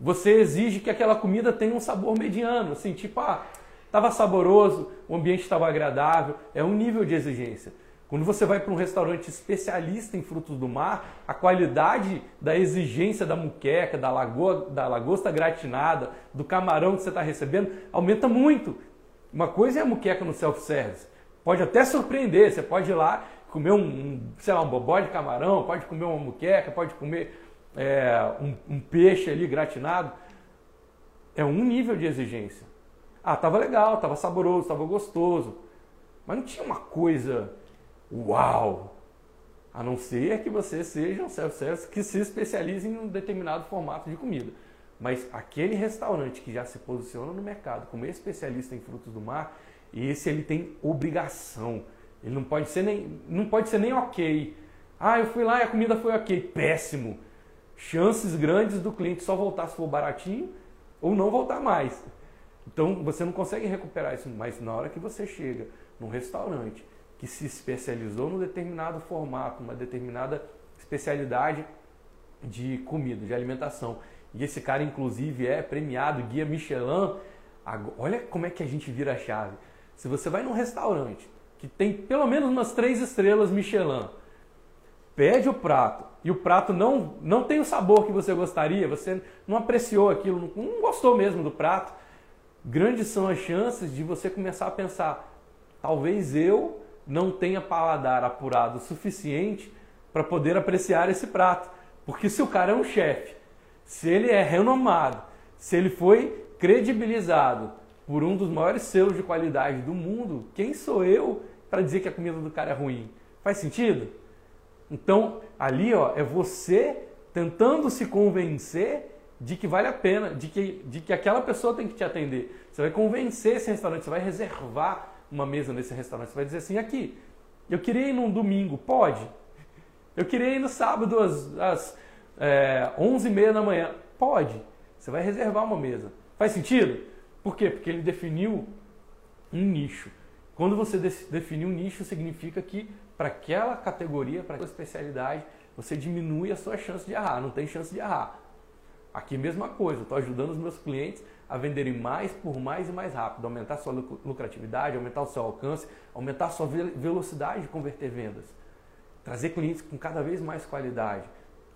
Speaker 1: você exige que aquela comida tenha um sabor mediano, assim, tipo, ah, estava saboroso, o ambiente estava agradável, é um nível de exigência. Quando você vai para um restaurante especialista em frutos do mar, a qualidade da exigência da muqueca, da, lagoa, da lagosta gratinada, do camarão que você está recebendo, aumenta muito. Uma coisa é a muqueca no self-service. Pode até surpreender, você pode ir lá comer um, um, sei lá, um bobó de camarão, pode comer uma muqueca, pode comer é, um, um peixe ali gratinado. É um nível de exigência. Ah, tava legal, tava saboroso, tava gostoso. Mas não tinha uma coisa uau! A não ser que você seja um self-service que se especialize em um determinado formato de comida. Mas aquele restaurante que já se posiciona no mercado como especialista em frutos do mar, esse ele tem obrigação. Ele não pode ser nem, não pode ser nem ok. Ah, eu fui lá e a comida foi ok. Péssimo. Chances grandes do cliente só voltar se for baratinho ou não voltar mais. Então você não consegue recuperar isso. Mas na hora que você chega num restaurante que se especializou num determinado formato, uma determinada especialidade de comida, de alimentação. E esse cara, inclusive, é premiado, guia Michelin. Olha como é que a gente vira a chave. Se você vai num restaurante que tem pelo menos umas três estrelas Michelin, pede o prato e o prato não, não tem o sabor que você gostaria, você não apreciou aquilo, não gostou mesmo do prato, grandes são as chances de você começar a pensar: talvez eu não tenha paladar apurado o suficiente para poder apreciar esse prato. Porque se o cara é um chefe, se ele é renomado, se ele foi credibilizado por um dos maiores selos de qualidade do mundo, quem sou eu para dizer que a comida do cara é ruim? Faz sentido? Então, ali ó, é você tentando se convencer de que vale a pena, de que, de que aquela pessoa tem que te atender. Você vai convencer esse restaurante, você vai reservar uma mesa nesse restaurante. Você vai dizer assim: aqui, eu queria ir num domingo, pode? Eu queria ir no sábado às, às é, 11h30 da manhã, pode? Você vai reservar uma mesa. Faz sentido? Por quê? Porque ele definiu um nicho. Quando você definir um nicho, significa que para aquela categoria, para aquela especialidade, você diminui a sua chance de errar, não tem chance de errar. Aqui mesma coisa, estou ajudando os meus clientes a venderem mais por mais e mais rápido, aumentar sua lucratividade, aumentar o seu alcance, aumentar sua velocidade de converter vendas, trazer clientes com cada vez mais qualidade.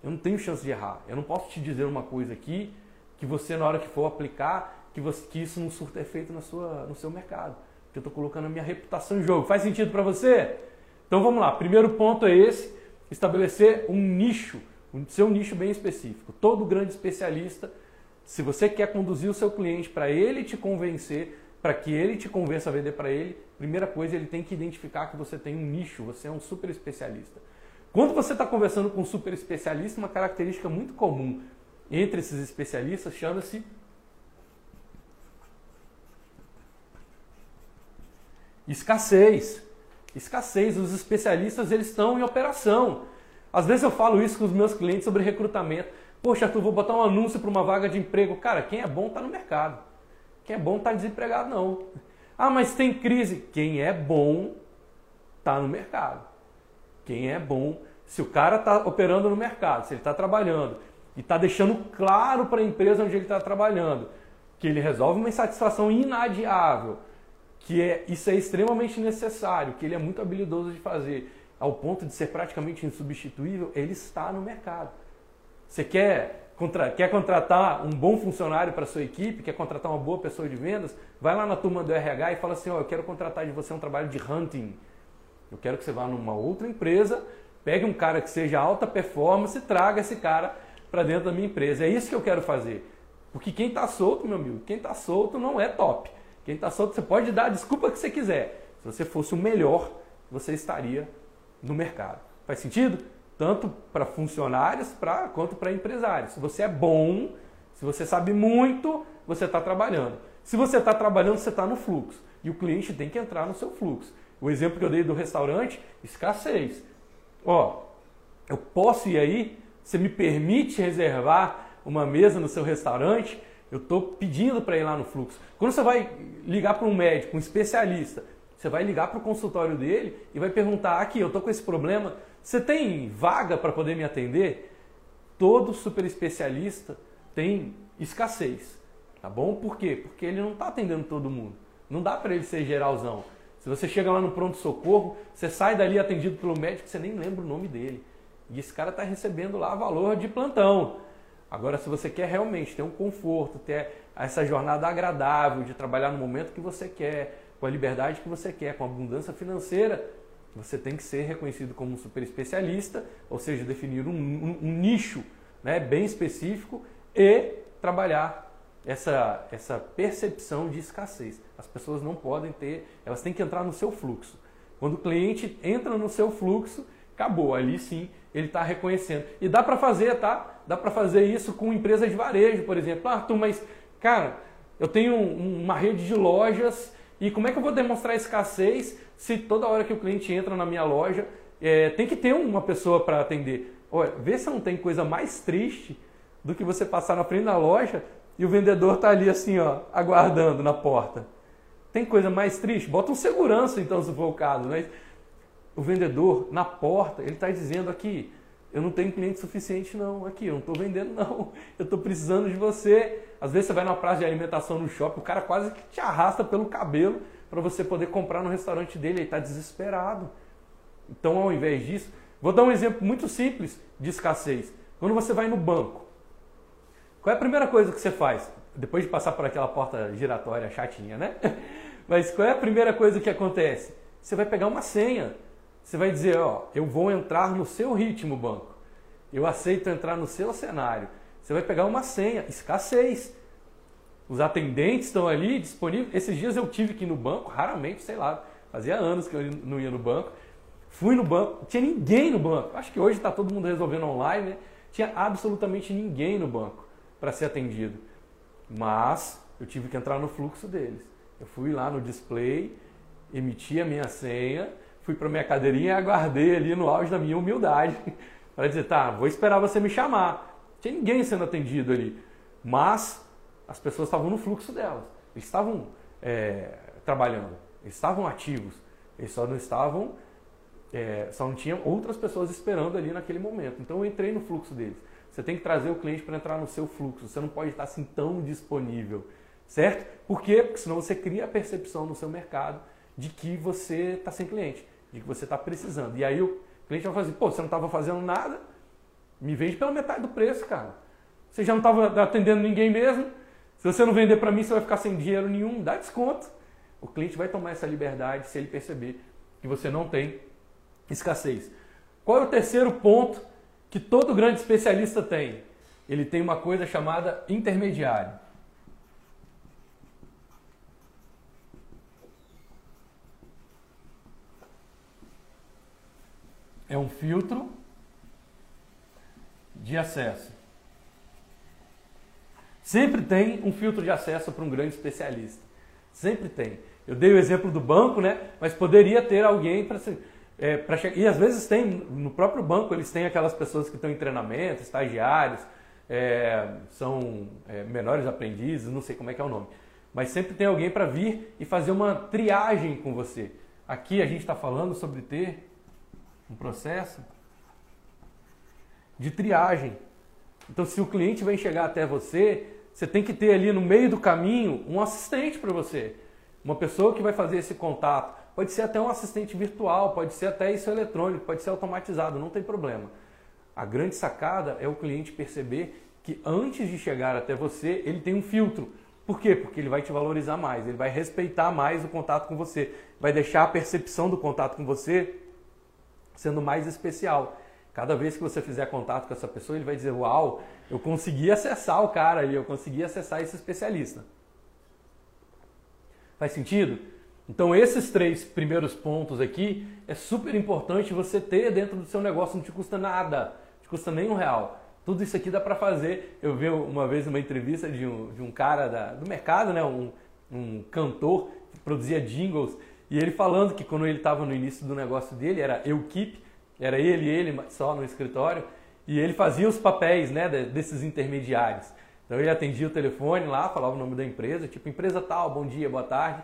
Speaker 1: Eu não tenho chance de errar. Eu não posso te dizer uma coisa aqui que você na hora que for aplicar, que, você, que isso não surta efeito na sua, no seu mercado. Porque eu estou colocando a minha reputação em jogo. Faz sentido para você? Então vamos lá. Primeiro ponto é esse: estabelecer um nicho, um seu nicho bem específico. Todo grande especialista, se você quer conduzir o seu cliente para ele te convencer, para que ele te convença a vender para ele, primeira coisa ele tem que identificar que você tem um nicho, você é um super especialista. Quando você está conversando com um super especialista, uma característica muito comum entre esses especialistas chama-se escassez. Escassez. Os especialistas eles estão em operação. Às vezes eu falo isso com os meus clientes sobre recrutamento. Poxa, Arthur, vou botar um anúncio para uma vaga de emprego. Cara, quem é bom está no mercado. Quem é bom está desempregado, não. Ah, mas tem crise. Quem é bom está no mercado. Quem é bom, se o cara está operando no mercado, se ele está trabalhando e está deixando claro para a empresa onde ele está trabalhando que ele resolve uma insatisfação inadiável, que é, isso é extremamente necessário, que ele é muito habilidoso de fazer, ao ponto de ser praticamente insubstituível, ele está no mercado. Você quer, contra, quer contratar um bom funcionário para sua equipe, quer contratar uma boa pessoa de vendas, vai lá na turma do RH e fala assim, oh, eu quero contratar de você um trabalho de hunting. Eu quero que você vá numa outra empresa, pegue um cara que seja alta performance e traga esse cara para dentro da minha empresa. É isso que eu quero fazer. Porque quem está solto, meu amigo, quem está solto não é top. Quem está solto, você pode dar a desculpa que você quiser. Se você fosse o melhor, você estaria no mercado. Faz sentido? Tanto para funcionários pra, quanto para empresários. Se você é bom, se você sabe muito, você está trabalhando. Se você está trabalhando, você está no fluxo. E o cliente tem que entrar no seu fluxo. O exemplo que eu dei do restaurante, escassez. Ó, eu posso ir aí, você me permite reservar uma mesa no seu restaurante? Eu estou pedindo para ir lá no fluxo. Quando você vai ligar para um médico, um especialista, você vai ligar para o consultório dele e vai perguntar: aqui, eu estou com esse problema, você tem vaga para poder me atender? Todo super especialista tem escassez, tá bom? Por quê? Porque ele não está atendendo todo mundo. Não dá para ele ser geralzão. Se você chega lá no pronto-socorro, você sai dali atendido pelo médico, você nem lembra o nome dele. E esse cara está recebendo lá valor de plantão. Agora, se você quer realmente ter um conforto, ter essa jornada agradável de trabalhar no momento que você quer, com a liberdade que você quer, com a abundância financeira, você tem que ser reconhecido como um super especialista, ou seja, definir um, um, um nicho né, bem específico e trabalhar essa, essa percepção de escassez. As pessoas não podem ter, elas têm que entrar no seu fluxo. Quando o cliente entra no seu fluxo, acabou. Ali sim ele está reconhecendo. E dá para fazer, tá? Dá para fazer isso com empresas de varejo, por exemplo. Ah, Arthur, mas, cara, eu tenho uma rede de lojas e como é que eu vou demonstrar escassez se toda hora que o cliente entra na minha loja é, tem que ter uma pessoa para atender? Olha, vê se não tem coisa mais triste do que você passar na frente da loja e o vendedor está ali assim, ó, aguardando na porta. Tem coisa mais triste? Bota um segurança então, se for o caso, né? o vendedor na porta, ele está dizendo aqui, eu não tenho cliente suficiente não, aqui, eu não estou vendendo <laughs> não, eu estou precisando de você. Às vezes você vai na praça de alimentação no shopping, o cara quase que te arrasta pelo cabelo para você poder comprar no restaurante dele, ele está desesperado. Então, ao invés disso, vou dar um exemplo muito simples de escassez. Quando você vai no banco, qual é a primeira coisa que você faz? Depois de passar por aquela porta giratória chatinha, né? <laughs> Mas qual é a primeira coisa que acontece? Você vai pegar uma senha. Você vai dizer, ó, eu vou entrar no seu ritmo, banco. Eu aceito entrar no seu cenário. Você vai pegar uma senha, escassez. Os atendentes estão ali disponíveis. Esses dias eu tive que ir no banco, raramente, sei lá, fazia anos que eu não ia no banco. Fui no banco, não tinha ninguém no banco. Acho que hoje está todo mundo resolvendo online, né? Tinha absolutamente ninguém no banco para ser atendido. Mas eu tive que entrar no fluxo deles. Eu fui lá no display, emiti a minha senha, fui para minha cadeirinha e aguardei ali no auge da minha humildade <laughs> para dizer, tá, vou esperar você me chamar. Não tinha ninguém sendo atendido ali. Mas as pessoas estavam no fluxo delas. Eles estavam é, trabalhando, eles estavam ativos, eles só não estavam, é, só não tinham outras pessoas esperando ali naquele momento. Então eu entrei no fluxo deles. Você tem que trazer o cliente para entrar no seu fluxo. Você não pode estar assim tão disponível, certo? Por quê? Porque senão você cria a percepção no seu mercado de que você está sem cliente, de que você está precisando. E aí o cliente vai fazer, assim, pô, você não estava fazendo nada, me vende pela metade do preço, cara. Você já não estava atendendo ninguém mesmo, se você não vender para mim, você vai ficar sem dinheiro nenhum, dá desconto. O cliente vai tomar essa liberdade se ele perceber que você não tem escassez. Qual é o terceiro ponto que todo grande especialista tem? Ele tem uma coisa chamada intermediário. É um filtro de acesso. Sempre tem um filtro de acesso para um grande especialista. Sempre tem. Eu dei o exemplo do banco, né? Mas poderia ter alguém para é, para chegar. E às vezes tem no próprio banco eles têm aquelas pessoas que estão em treinamento, estagiários, é, são é, menores aprendizes, não sei como é que é o nome. Mas sempre tem alguém para vir e fazer uma triagem com você. Aqui a gente está falando sobre ter um processo de triagem. Então, se o cliente vem chegar até você, você tem que ter ali no meio do caminho um assistente para você. Uma pessoa que vai fazer esse contato. Pode ser até um assistente virtual, pode ser até isso eletrônico, pode ser automatizado, não tem problema. A grande sacada é o cliente perceber que antes de chegar até você, ele tem um filtro. Por quê? Porque ele vai te valorizar mais, ele vai respeitar mais o contato com você, vai deixar a percepção do contato com você sendo mais especial. Cada vez que você fizer contato com essa pessoa, ele vai dizer: Uau, eu consegui acessar o cara ali, eu consegui acessar esse especialista. Faz sentido? Então, esses três primeiros pontos aqui é super importante você ter dentro do seu negócio, não te custa nada, não te custa nem um real. Tudo isso aqui dá para fazer. Eu vi uma vez uma entrevista de um, de um cara da, do mercado, né? um, um cantor que produzia jingles, e ele falando que quando ele estava no início do negócio dele, era keep era ele e ele só no escritório. E ele fazia os papéis né, desses intermediários. Então ele atendia o telefone lá, falava o nome da empresa, tipo empresa tal, bom dia, boa tarde.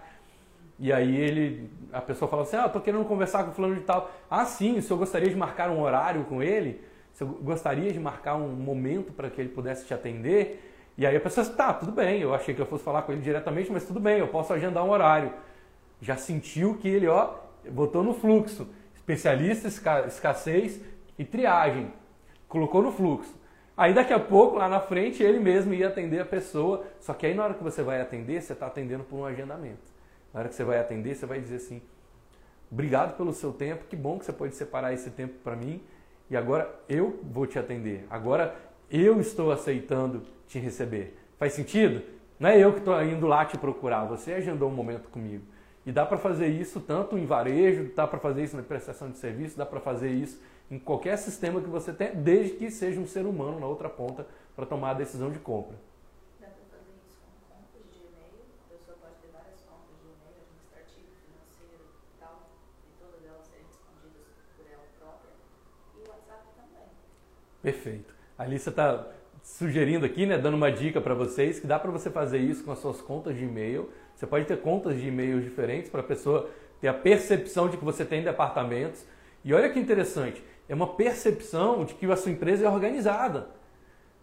Speaker 1: E aí ele, a pessoa falava assim, ah, estou querendo conversar com o fulano de tal. Ah, sim, o senhor gostaria de marcar um horário com ele? O senhor gostaria de marcar um momento para que ele pudesse te atender? E aí a pessoa tá, tudo bem, eu achei que eu fosse falar com ele diretamente, mas tudo bem, eu posso agendar um horário. Já sentiu que ele, ó, botou no fluxo especialista, escassez e triagem. Colocou no fluxo. Aí daqui a pouco, lá na frente, ele mesmo ia atender a pessoa. Só que aí na hora que você vai atender, você está atendendo por um agendamento. Na hora que você vai atender, você vai dizer assim: obrigado pelo seu tempo, que bom que você pode separar esse tempo para mim. E agora eu vou te atender. Agora eu estou aceitando te receber. Faz sentido? Não é eu que estou indo lá te procurar, você agendou um momento comigo. E dá para fazer isso tanto em varejo, dá para fazer isso na prestação de serviço, dá para fazer isso em qualquer sistema que você tenha, desde que seja um ser humano na outra ponta para tomar a decisão de compra.
Speaker 2: Dá para fazer isso com contas de e-mail, a pessoa pode ter várias contas de e-mail, administrativo, financeiro e tal, e todas elas serem respondidas por ela própria, e o WhatsApp também.
Speaker 1: Perfeito. Ali você está sugerindo aqui, né, dando uma dica para vocês, que dá para você fazer isso com as suas contas de e-mail, você pode ter contas de e-mails diferentes para a pessoa ter a percepção de que você tem departamentos. E olha que interessante, é uma percepção de que a sua empresa é organizada.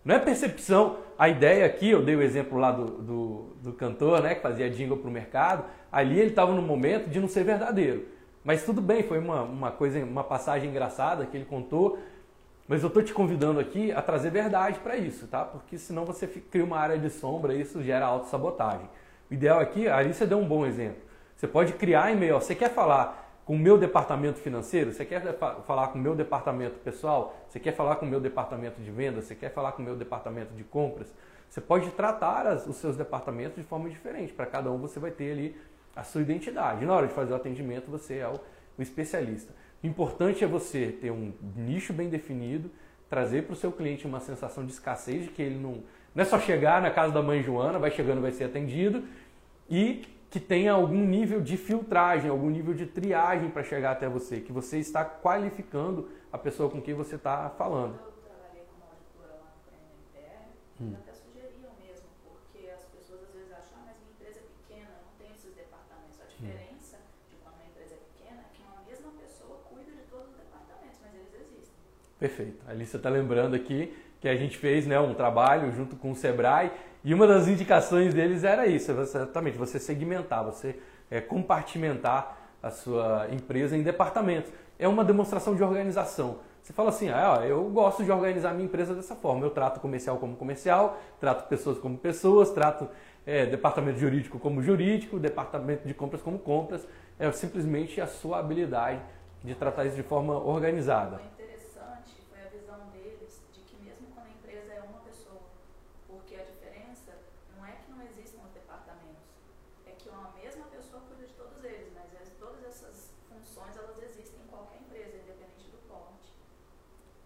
Speaker 1: Não é percepção, a ideia aqui, eu dei o exemplo lá do, do, do cantor, né, que fazia jingle para o mercado, ali ele estava no momento de não ser verdadeiro. Mas tudo bem, foi uma, uma coisa, uma passagem engraçada que ele contou, mas eu estou te convidando aqui a trazer verdade para isso, tá? Porque senão você cria uma área de sombra e isso gera autossabotagem. O ideal aqui, a Alicia deu um bom exemplo. Você pode criar e-mail. Você quer falar com o meu departamento financeiro? Você quer falar com o meu departamento pessoal? Você quer falar com o meu departamento de vendas? Você quer falar com o meu departamento de compras? Você pode tratar as, os seus departamentos de forma diferente. Para cada um você vai ter ali a sua identidade. Na hora de fazer o atendimento, você é o, o especialista. O importante é você ter um nicho bem definido, trazer para o seu cliente uma sensação de escassez, de que ele não, não é só chegar na casa da mãe Joana, vai chegando, vai ser atendido, e que tenha algum nível de filtragem, algum nível de triagem para chegar até você, que você está qualificando a pessoa com quem você está falando.
Speaker 2: Eu trabalhei como auditora lá no PNPR, hum. até sugeriam mesmo, porque as pessoas às vezes acham, ah, mas minha empresa é pequena, não tem esses departamentos. A hum. diferença hum. de quando uma empresa é pequena é que uma mesma pessoa cuida de todos os departamentos, mas eles existem.
Speaker 1: Perfeito. Ali você está lembrando aqui que a gente fez né, um trabalho junto com o Sebrae e uma das indicações deles era isso, exatamente, você segmentar, você é, compartimentar a sua empresa em departamentos. É uma demonstração de organização. Você fala assim, ah, eu gosto de organizar minha empresa dessa forma. Eu trato comercial como comercial, trato pessoas como pessoas, trato é, departamento jurídico como jurídico, departamento de compras como compras. É simplesmente a sua habilidade de tratar isso de forma organizada.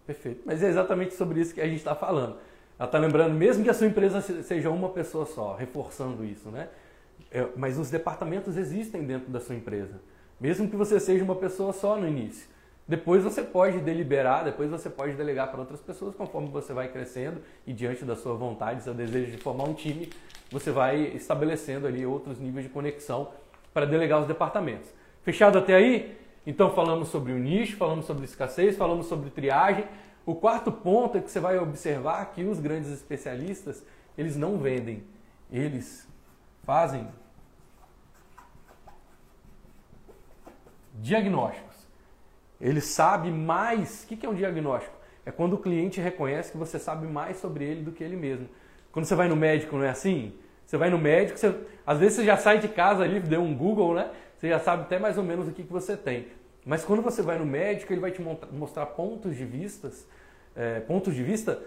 Speaker 1: Perfeito. Mas é exatamente sobre isso que a gente está falando. Ela está lembrando, mesmo que a sua empresa seja uma pessoa só, reforçando isso, né? É, mas os departamentos existem dentro da sua empresa. Mesmo que você seja uma pessoa só no início. Depois você pode deliberar, depois você pode delegar para outras pessoas conforme você vai crescendo e diante da sua vontade, seu desejo de formar um time, você vai estabelecendo ali outros níveis de conexão para delegar os departamentos. Fechado até aí? Então falamos sobre o nicho, falamos sobre escassez, falamos sobre triagem. O quarto ponto é que você vai observar que os grandes especialistas, eles não vendem, eles fazem diagnósticos. Ele sabe mais. O que é um diagnóstico? É quando o cliente reconhece que você sabe mais sobre ele do que ele mesmo. Quando você vai no médico, não é assim? Você vai no médico, você, às vezes você já sai de casa ali, deu um Google, né? Você já sabe até mais ou menos o que, que você tem. Mas quando você vai no médico, ele vai te mostrar pontos de vistas, é, pontos de vista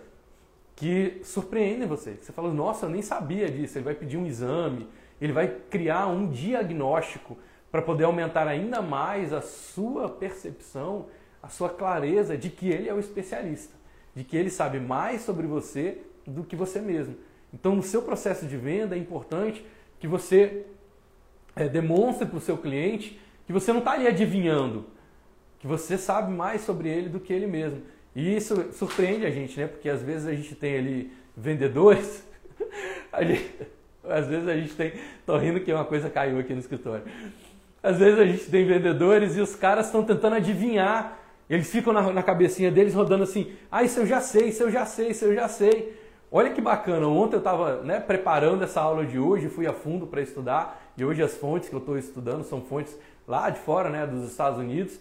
Speaker 1: que surpreendem você. Você fala, nossa, eu nem sabia disso. Ele vai pedir um exame, ele vai criar um diagnóstico para poder aumentar ainda mais a sua percepção, a sua clareza de que ele é o especialista, de que ele sabe mais sobre você do que você mesmo. Então, no seu processo de venda é importante que você é, demonstre para o seu cliente que você não está ali adivinhando, que você sabe mais sobre ele do que ele mesmo. E isso surpreende a gente, né? Porque às vezes a gente tem ali vendedores, <laughs> gente, às vezes a gente tem. Tô rindo que uma coisa caiu aqui no escritório. Às vezes a gente tem vendedores e os caras estão tentando adivinhar. Eles ficam na, na cabecinha deles rodando assim: ah, isso eu já sei, isso eu já sei, isso eu já sei. Olha que bacana, ontem eu estava né, preparando essa aula de hoje, fui a fundo para estudar, e hoje as fontes que eu estou estudando são fontes lá de fora, né, dos Estados Unidos,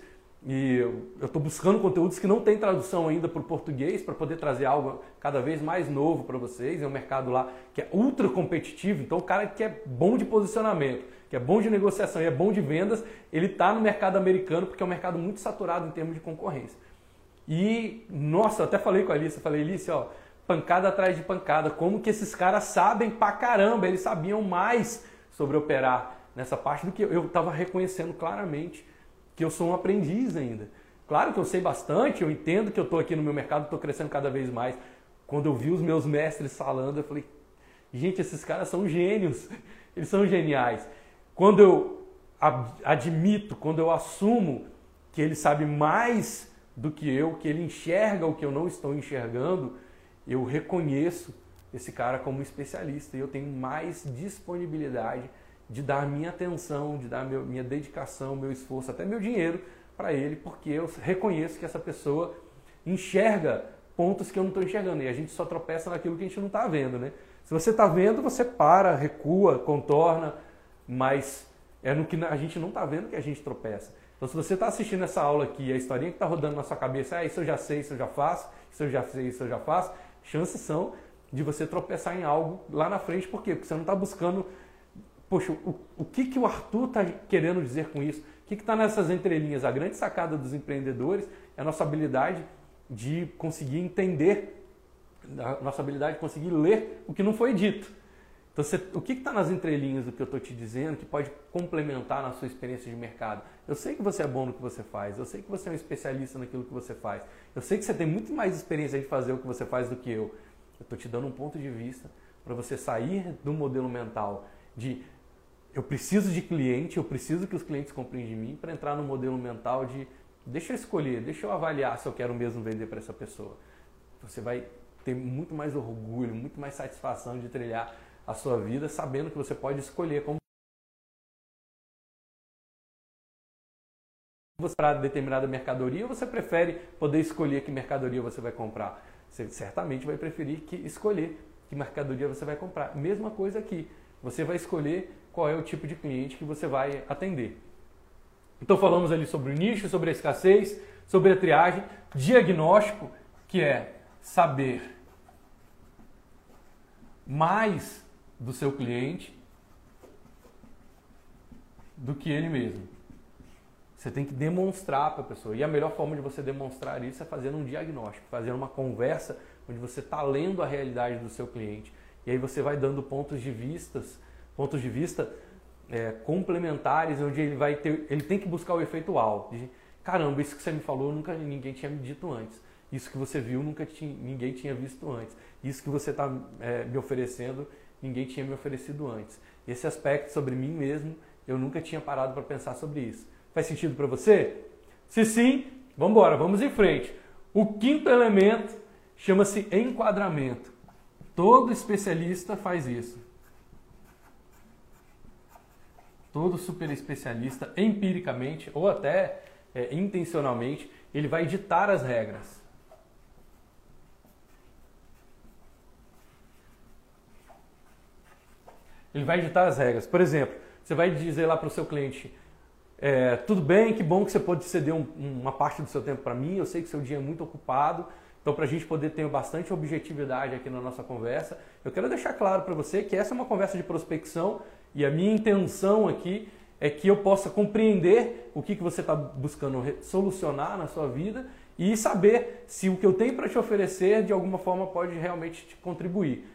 Speaker 1: e eu estou buscando conteúdos que não tem tradução ainda para o português, para poder trazer algo cada vez mais novo para vocês. É um mercado lá que é ultra competitivo, então o cara que é bom de posicionamento, que é bom de negociação e é bom de vendas, ele está no mercado americano porque é um mercado muito saturado em termos de concorrência. E, nossa, eu até falei com a Alice, eu falei, Alice, ó, pancada atrás de pancada. Como que esses caras sabem pra caramba, eles sabiam mais sobre operar nessa parte do que eu estava reconhecendo claramente que eu sou um aprendiz ainda. Claro que eu sei bastante, eu entendo que eu estou aqui no meu mercado, estou crescendo cada vez mais. Quando eu vi os meus mestres falando, eu falei, gente, esses caras são gênios, <laughs> eles são geniais. Quando eu admito, quando eu assumo que ele sabe mais do que eu, que ele enxerga o que eu não estou enxergando, eu reconheço esse cara como especialista e eu tenho mais disponibilidade de dar minha atenção, de dar meu, minha dedicação, meu esforço, até meu dinheiro para ele, porque eu reconheço que essa pessoa enxerga pontos que eu não estou enxergando e a gente só tropeça naquilo que a gente não está vendo, né? Se você está vendo, você para, recua, contorna, mas é no que a gente não está vendo que a gente tropeça. Então, se você está assistindo essa aula aqui, a historinha que está rodando na sua cabeça, ah, isso eu já sei, isso eu já faço, isso eu já sei, isso eu já faço, chances são de você tropeçar em algo lá na frente. Por quê? Porque você não está buscando, poxa, o, o que, que o Arthur está querendo dizer com isso? O que está nessas entrelinhas? A grande sacada dos empreendedores é a nossa habilidade de conseguir entender, a nossa habilidade de conseguir ler o que não foi dito. Então, você, o que está nas entrelinhas do que eu estou te dizendo que pode complementar na sua experiência de mercado? Eu sei que você é bom no que você faz, eu sei que você é um especialista naquilo que você faz, eu sei que você tem muito mais experiência de fazer o que você faz do que eu. Eu estou te dando um ponto de vista para você sair do modelo mental de eu preciso de cliente, eu preciso que os clientes comprem de mim, para entrar no modelo mental de deixa eu escolher, deixa eu avaliar se eu quero mesmo vender para essa pessoa. Você vai ter muito mais orgulho, muito mais satisfação de trilhar a sua vida sabendo que você pode escolher como você para determinada mercadoria, você prefere poder escolher que mercadoria você vai comprar. Você certamente vai preferir que escolher que mercadoria você vai comprar. Mesma coisa aqui. Você vai escolher qual é o tipo de cliente que você vai atender. Então falamos ali sobre o nicho, sobre a escassez, sobre a triagem, diagnóstico, que é saber mais do seu cliente do que ele mesmo. Você tem que demonstrar para a pessoa. E a melhor forma de você demonstrar isso é fazendo um diagnóstico, fazendo uma conversa onde você está lendo a realidade do seu cliente. E aí você vai dando pontos de vistas, pontos de vista é, complementares, onde ele vai ter, ele tem que buscar o efeito uau. De, Caramba, isso que você me falou, nunca ninguém tinha me dito antes. Isso que você viu, nunca tinha, ninguém tinha visto antes. Isso que você está é, me oferecendo, ninguém tinha me oferecido antes. Esse aspecto sobre mim mesmo, eu nunca tinha parado para pensar sobre isso. Faz sentido para você? Se sim, vamos embora, vamos em frente. O quinto elemento chama-se enquadramento. Todo especialista faz isso. Todo super especialista, empiricamente ou até é, intencionalmente, ele vai ditar as regras. Ele vai ditar as regras. Por exemplo, você vai dizer lá para o seu cliente: é, tudo bem, que bom que você pode ceder um, uma parte do seu tempo para mim. Eu sei que seu dia é muito ocupado. Então, para a gente poder ter bastante objetividade aqui na nossa conversa, eu quero deixar claro para você que essa é uma conversa de prospecção e a minha intenção aqui é que eu possa compreender o que, que você está buscando solucionar na sua vida e saber se o que eu tenho para te oferecer de alguma forma pode realmente te contribuir.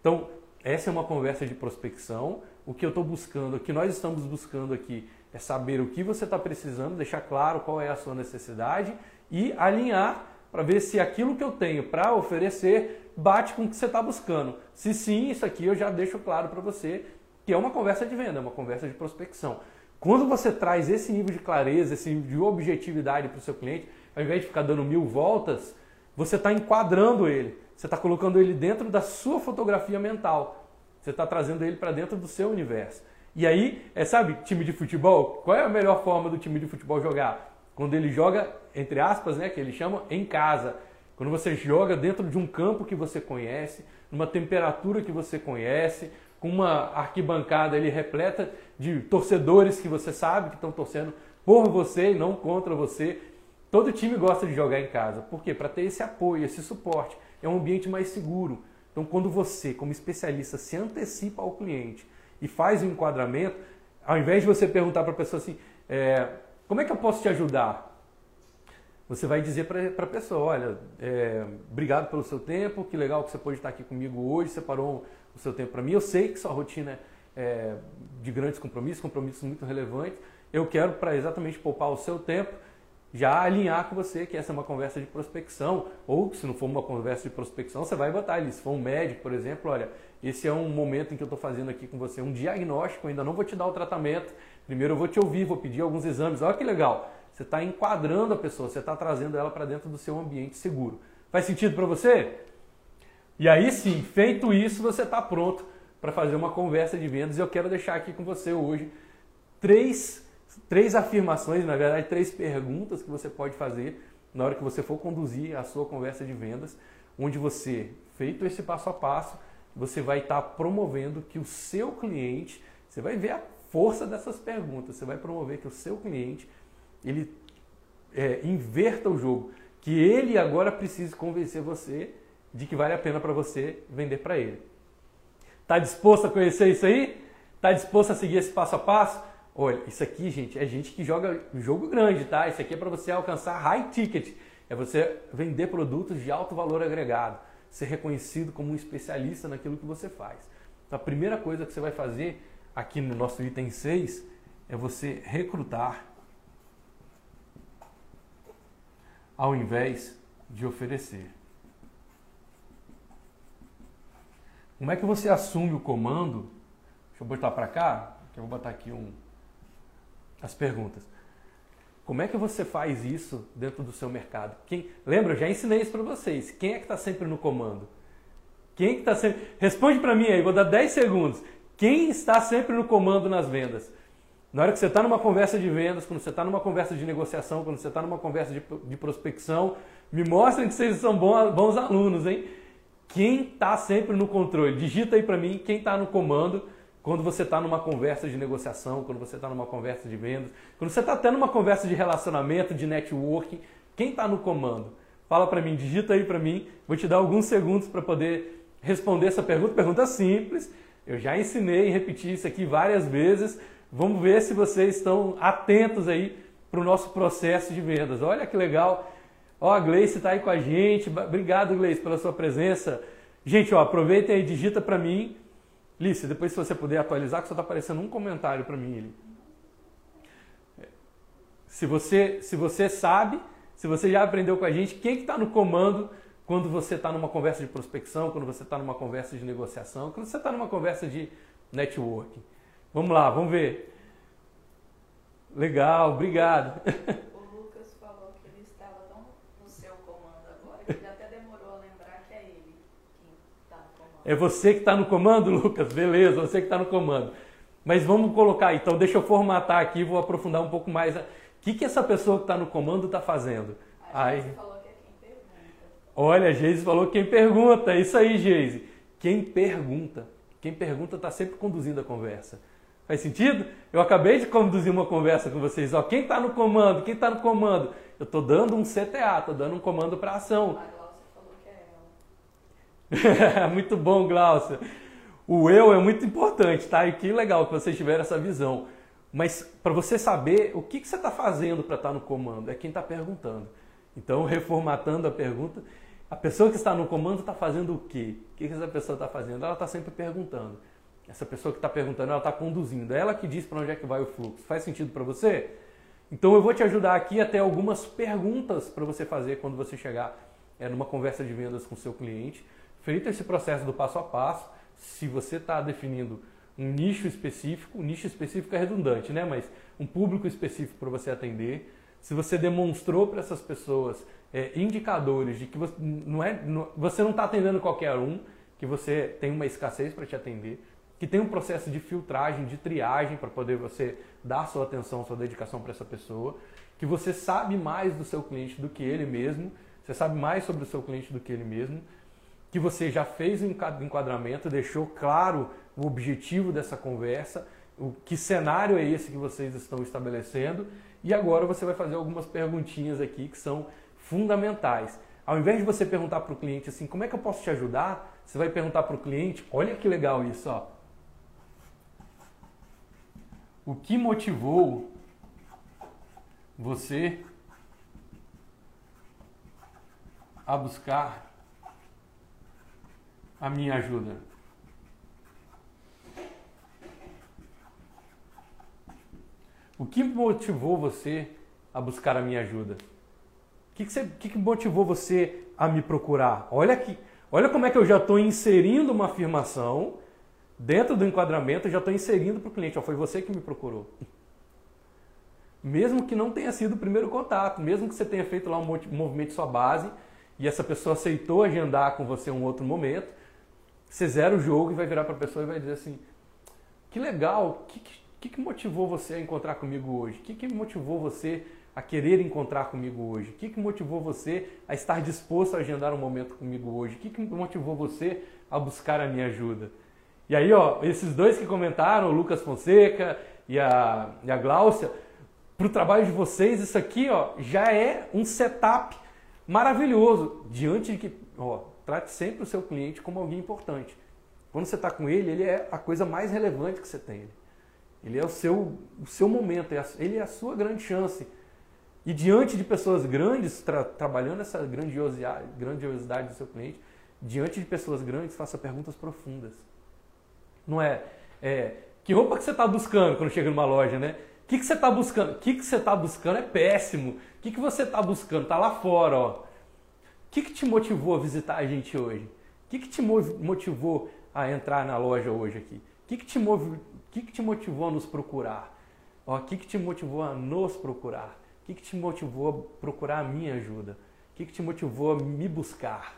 Speaker 1: Então, essa é uma conversa de prospecção. O que eu estou buscando, o que nós estamos buscando aqui é saber o que você está precisando, deixar claro qual é a sua necessidade e alinhar para ver se aquilo que eu tenho para oferecer bate com o que você está buscando. Se sim, isso aqui eu já deixo claro para você que é uma conversa de venda, é uma conversa de prospecção. Quando você traz esse nível de clareza, esse nível de objetividade para o seu cliente, ao invés de ficar dando mil voltas, você está enquadrando ele. Você está colocando ele dentro da sua fotografia mental. Você está trazendo ele para dentro do seu universo. E aí, é, sabe, time de futebol? Qual é a melhor forma do time de futebol jogar? Quando ele joga, entre aspas, né, que ele chama em casa. Quando você joga dentro de um campo que você conhece, numa temperatura que você conhece, com uma arquibancada ali repleta de torcedores que você sabe que estão torcendo por você e não contra você. Todo time gosta de jogar em casa. Por quê? Para ter esse apoio, esse suporte é um ambiente mais seguro. Então, quando você, como especialista, se antecipa ao cliente e faz o enquadramento, ao invés de você perguntar para a pessoa assim, é, como é que eu posso te ajudar? Você vai dizer para a pessoa, olha, é, obrigado pelo seu tempo, que legal que você pôde estar aqui comigo hoje, separou o seu tempo para mim. Eu sei que sua rotina é de grandes compromissos, compromissos muito relevantes. Eu quero para exatamente poupar o seu tempo já alinhar com você que essa é uma conversa de prospecção, ou se não for uma conversa de prospecção, você vai botar ali, se for um médico, por exemplo, olha, esse é um momento em que eu estou fazendo aqui com você um diagnóstico, ainda não vou te dar o tratamento, primeiro eu vou te ouvir, vou pedir alguns exames, olha que legal, você está enquadrando a pessoa, você está trazendo ela para dentro do seu ambiente seguro. Faz sentido para você? E aí sim, feito isso, você está pronto para fazer uma conversa de vendas e eu quero deixar aqui com você hoje três três afirmações, na verdade, três perguntas que você pode fazer na hora que você for conduzir a sua conversa de vendas, onde você, feito esse passo a passo, você vai estar promovendo que o seu cliente, você vai ver a força dessas perguntas, você vai promover que o seu cliente ele é, inverta o jogo, que ele agora precise convencer você de que vale a pena para você vender para ele. Está disposto a conhecer isso aí? Está disposto a seguir esse passo a passo? Olha, isso aqui, gente, é gente que joga jogo grande, tá? Isso aqui é para você alcançar high ticket. É você vender produtos de alto valor agregado, ser reconhecido como um especialista naquilo que você faz. Então, a primeira coisa que você vai fazer aqui no nosso item 6 é você recrutar ao invés de oferecer. Como é que você assume o comando? Deixa eu botar para cá, que eu vou botar aqui um as perguntas. Como é que você faz isso dentro do seu mercado? Quem, lembra, eu já ensinei isso para vocês. Quem é que está sempre no comando? Quem é que está sempre. Responde para mim aí, vou dar 10 segundos. Quem está sempre no comando nas vendas? Na hora que você está numa conversa de vendas, quando você está numa conversa de negociação, quando você está numa conversa de, de, prospecção, me mostrem que vocês são bons, bons alunos, hein? Quem está sempre no controle? Digita aí para mim quem está no comando quando você está numa conversa de negociação, quando você está numa conversa de vendas, quando você está tendo uma conversa de relacionamento, de networking, quem está no comando? Fala para mim, digita aí para mim, vou te dar alguns segundos para poder responder essa pergunta. Pergunta simples, eu já ensinei e repeti isso aqui várias vezes. Vamos ver se vocês estão atentos aí para o nosso processo de vendas. Olha que legal. Ó, a Gleice está aí com a gente. Obrigado, Gleice, pela sua presença. Gente, ó, aproveita aí, digita para mim Lícia, depois se você puder atualizar, que só está aparecendo um comentário para mim. Se você, se você sabe, se você já aprendeu com a gente, quem que está no comando quando você está numa conversa de prospecção, quando você está numa conversa de negociação, quando você está numa conversa de networking. Vamos lá, vamos ver. Legal, obrigado. <laughs>
Speaker 2: O Lucas falou que ele estava tão no seu comando agora que ele até demorou a lembrar que é ele quem está no comando.
Speaker 1: É você que está no comando, <laughs> Lucas? Beleza, você que está no comando. Mas vamos colocar, então, deixa eu formatar aqui, vou aprofundar um pouco mais. O que, que essa pessoa que está no comando está fazendo?
Speaker 2: A gente falou que é quem pergunta.
Speaker 1: Olha, a Geise falou quem pergunta. É isso aí, Geise. Quem pergunta. Quem pergunta está sempre conduzindo a conversa. Faz sentido? Eu acabei de conduzir uma conversa com vocês. Ó, quem está no comando? Quem está no comando? Eu estou dando um CTA, estou dando um comando para ação.
Speaker 2: A Glaucia falou que é ela. <laughs>
Speaker 1: muito bom, Glaucia. O eu é muito importante, tá? E que legal que vocês tiveram essa visão. Mas para você saber o que, que você está fazendo para estar tá no comando, é quem está perguntando. Então, <laughs> reformatando a pergunta, a pessoa que está no comando está fazendo o quê? O que, que essa pessoa está fazendo? Ela está sempre perguntando. Essa pessoa que está perguntando, ela está conduzindo. É ela que diz para onde é que vai o fluxo. Faz sentido para você? Então eu vou te ajudar aqui a ter algumas perguntas para você fazer quando você chegar é, numa conversa de vendas com seu cliente. Feito esse processo do passo a passo, se você está definindo um nicho específico, um nicho específico é redundante, né? Mas um público específico para você atender. Se você demonstrou para essas pessoas é, indicadores de que você não é, não, você não está atendendo qualquer um, que você tem uma escassez para te atender, que tem um processo de filtragem, de triagem para poder você dar sua atenção, sua dedicação para essa pessoa, que você sabe mais do seu cliente do que ele mesmo, você sabe mais sobre o seu cliente do que ele mesmo, que você já fez o enquadramento, deixou claro o objetivo dessa conversa, o que cenário é esse que vocês estão estabelecendo, e agora você vai fazer algumas perguntinhas aqui que são fundamentais. Ao invés de você perguntar para o cliente assim, como é que eu posso te ajudar? Você vai perguntar para o cliente, olha que legal isso, ó. O que motivou você a buscar a minha ajuda? O que motivou você a buscar a minha ajuda? O que, que, você, que, motivou você a me procurar? Olha aqui, olha como é que eu já estou inserindo uma afirmação dentro do enquadramento, eu já estou inserindo para o cliente. Ó, foi você que me procurou. Mesmo que não tenha sido o primeiro contato, mesmo que você tenha feito lá um movimento de sua base e essa pessoa aceitou agendar com você um outro momento, você zera o jogo e vai virar para a pessoa e vai dizer assim: que legal, o que, que, que, motivou você a encontrar comigo hoje? O que, que motivou você a querer encontrar comigo hoje? O que, que motivou você a estar disposto a agendar um momento comigo hoje? O que, que motivou você a buscar a minha ajuda? E aí, ó, esses dois que comentaram, o Lucas Fonseca e a, e a Gláucia, para o trabalho de vocês, isso aqui ó, já é um setup maravilhoso diante de que, ó, trate sempre o seu cliente como alguém importante. Quando você está com ele, ele é a coisa mais relevante que você tem. Ele é o seu, o seu momento, é ele é a sua grande chance. E diante de pessoas grandes, tra trabalhando essa grandiosidade, grandiosidade do seu cliente, diante de pessoas grandes, faça perguntas profundas. Não é, é que roupa que você está buscando quando chega numa loja, né? O que, que você está buscando? O que, que você está buscando é péssimo. O que, que você está buscando? Está lá fora, ó. Que, que te motivou a visitar a gente hoje? O que, que te motivou a entrar na loja hoje aqui? O que, que, te, mov... que, que te motivou a nos procurar? O que, que te motivou a nos procurar? O que, que te motivou a procurar a minha ajuda? O que, que te motivou a me buscar?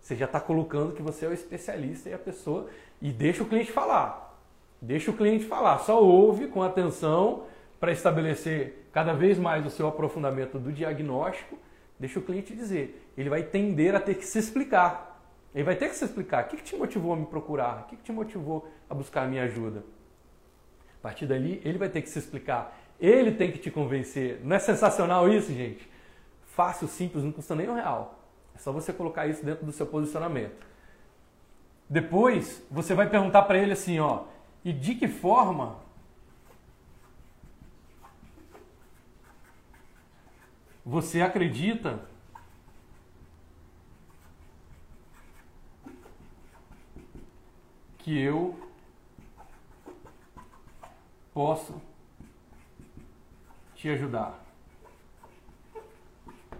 Speaker 1: Você já está colocando que você é o especialista e a pessoa. E deixa o cliente falar. Deixa o cliente falar. Só ouve com atenção para estabelecer cada vez mais o seu aprofundamento do diagnóstico. Deixa o cliente dizer. Ele vai tender a ter que se explicar. Ele vai ter que se explicar. O que, que te motivou a me procurar? O que, que te motivou a buscar a minha ajuda? A partir dali, ele vai ter que se explicar. Ele tem que te convencer. Não é sensacional isso, gente? Fácil, simples, não custa nem um real. É só você colocar isso dentro do seu posicionamento. Depois, você vai perguntar para ele assim, ó, e de que forma você acredita que eu posso te ajudar?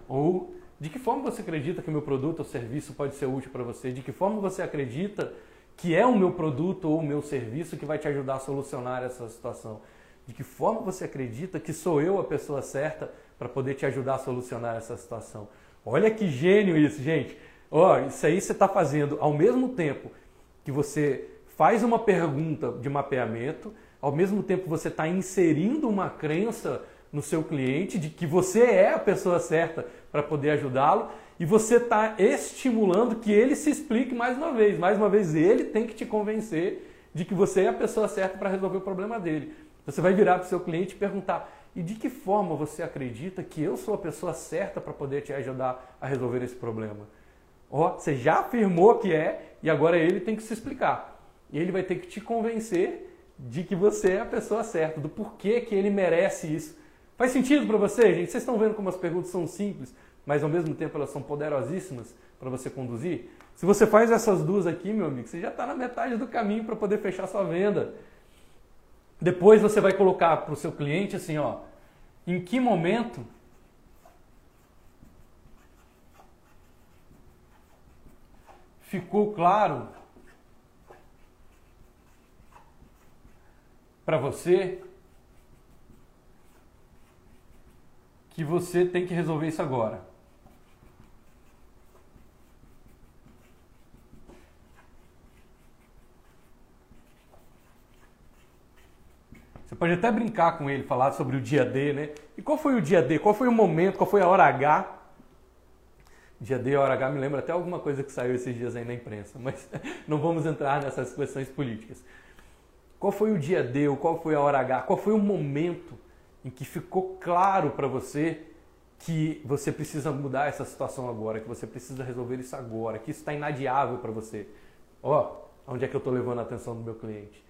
Speaker 1: Ou de que forma você acredita que o meu produto ou serviço pode ser útil para você? De que forma você acredita que é o meu produto ou o meu serviço que vai te ajudar a solucionar essa situação? De que forma você acredita que sou eu a pessoa certa para poder te ajudar a solucionar essa situação? Olha que gênio isso, gente. Oh, isso aí você está fazendo ao mesmo tempo que você faz uma pergunta de mapeamento, ao mesmo tempo você está inserindo uma crença no seu cliente de que você é a pessoa certa para poder ajudá-lo e você está estimulando que ele se explique mais uma vez. Mais uma vez, ele tem que te convencer de que você é a pessoa certa para resolver o problema dele. Você vai virar para o seu cliente e perguntar: e de que forma você acredita que eu sou a pessoa certa para poder te ajudar a resolver esse problema? Ó, oh, você já afirmou que é e agora ele tem que se explicar. E ele vai ter que te convencer de que você é a pessoa certa, do porquê que ele merece isso. Faz sentido para você, gente? Vocês estão vendo como as perguntas são simples, mas ao mesmo tempo elas são poderosíssimas para você conduzir? Se você faz essas duas aqui, meu amigo, você já está na metade do caminho para poder fechar sua venda. Depois você vai colocar para o seu cliente assim, ó, em que momento ficou claro para você que você tem que resolver isso agora. Pode até brincar com ele, falar sobre o dia D, né? E qual foi o dia D? Qual foi o momento? Qual foi a hora H? Dia D hora H me lembra até alguma coisa que saiu esses dias aí na imprensa, <laughs> mas não vamos entrar nessas questões políticas. Qual foi o dia D ou qual foi a hora H? Qual foi o momento em que ficou claro para você que você precisa mudar essa situação agora, que você precisa resolver isso agora, que isso está inadiável para você. Ó, oh, onde é que eu estou levando a atenção do meu cliente?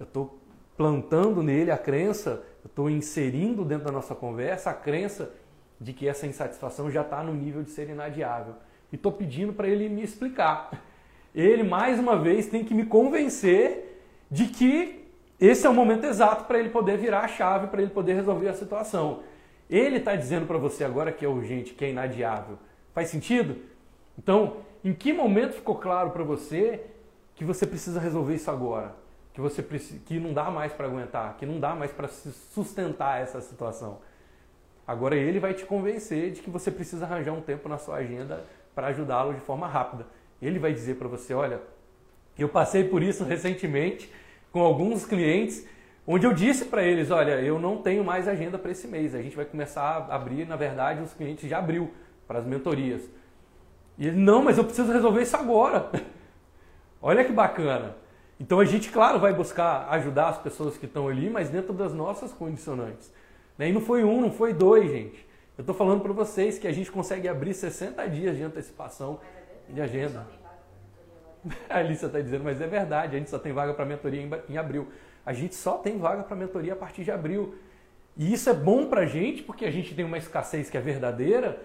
Speaker 1: Eu estou plantando nele a crença, estou inserindo dentro da nossa conversa a crença de que essa insatisfação já está no nível de ser inadiável. E estou pedindo para ele me explicar. Ele, mais uma vez, tem que me convencer de que esse é o momento exato para ele poder virar a chave, para ele poder resolver a situação. Ele está dizendo para você agora que é urgente, que é inadiável. Faz sentido? Então, em que momento ficou claro para você que você precisa resolver isso agora? Que você que não dá mais para aguentar, que não dá mais para sustentar essa situação. Agora ele vai te convencer de que você precisa arranjar um tempo na sua agenda para ajudá-lo de forma rápida. Ele vai dizer para você, olha, eu passei por isso recentemente com alguns clientes, onde eu disse para eles, olha, eu não tenho mais agenda para esse mês. A gente vai começar a abrir, na verdade, os clientes já abriu para as mentorias. E ele, não, mas eu preciso resolver isso agora. <laughs> olha que bacana. Então a gente, claro, vai buscar ajudar as pessoas que estão ali, mas dentro das nossas condicionantes. Né? E não foi um, não foi dois, gente. Eu estou falando para vocês que a gente consegue abrir 60 dias de antecipação de agenda. <laughs> A Alícia está dizendo, mas é verdade, a gente só tem vaga para mentoria em, em abril. A gente só tem vaga para mentoria a partir de abril. E isso é bom para a gente porque a gente tem uma escassez que é verdadeira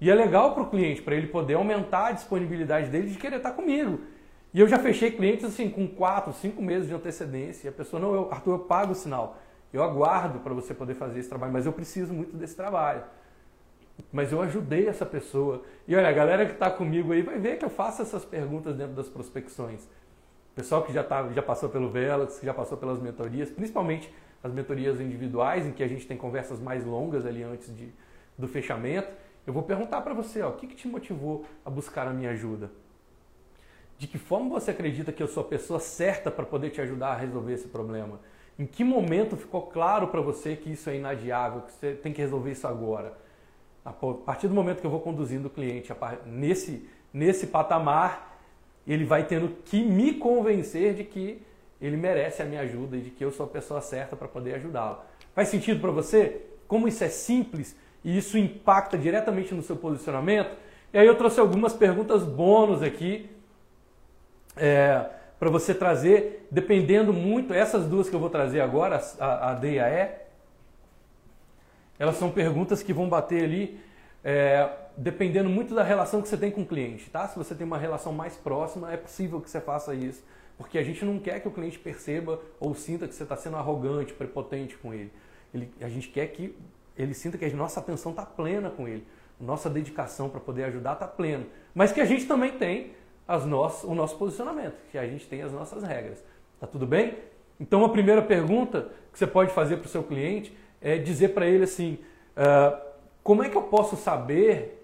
Speaker 1: e é legal para o cliente, para ele poder aumentar a disponibilidade dele de querer estar tá comigo. E eu já fechei clientes assim com 4, 5 meses de antecedência. E a pessoa, não, eu, Arthur, eu pago o sinal. Eu aguardo para você poder fazer esse trabalho, mas eu preciso muito desse trabalho. Mas eu ajudei essa pessoa. E olha, a galera que está comigo aí vai ver que eu faço essas perguntas dentro das prospecções. Pessoal que já, tá, já passou pelo Velas, que já passou pelas mentorias, principalmente as mentorias individuais, em que a gente tem conversas mais longas ali antes de, do fechamento, eu vou perguntar para você, ó, o que, que te motivou a buscar a minha ajuda? De que forma você acredita que eu sou a pessoa certa para poder te ajudar a resolver esse problema? Em que momento ficou claro para você que isso é inadiável, que você tem que resolver isso agora? A partir do momento que eu vou conduzindo o cliente nesse, nesse patamar, ele vai tendo que me convencer de que ele merece a minha ajuda e de que eu sou a pessoa certa para poder ajudá-lo. Faz sentido para você? Como isso é simples e isso impacta diretamente no seu posicionamento? E aí eu trouxe algumas perguntas bônus aqui. É, para você trazer, dependendo muito, essas duas que eu vou trazer agora, a, a D e a E, elas são perguntas que vão bater ali, é, dependendo muito da relação que você tem com o cliente, tá? Se você tem uma relação mais próxima, é possível que você faça isso, porque a gente não quer que o cliente perceba ou sinta que você está sendo arrogante, prepotente com ele. ele. A gente quer que ele sinta que a nossa atenção está plena com ele, nossa dedicação para poder ajudar está plena, mas que a gente também tem as o nosso posicionamento, que a gente tem as nossas regras. Tá tudo bem? Então, a primeira pergunta que você pode fazer para o seu cliente é dizer para ele assim: uh, como é que eu posso saber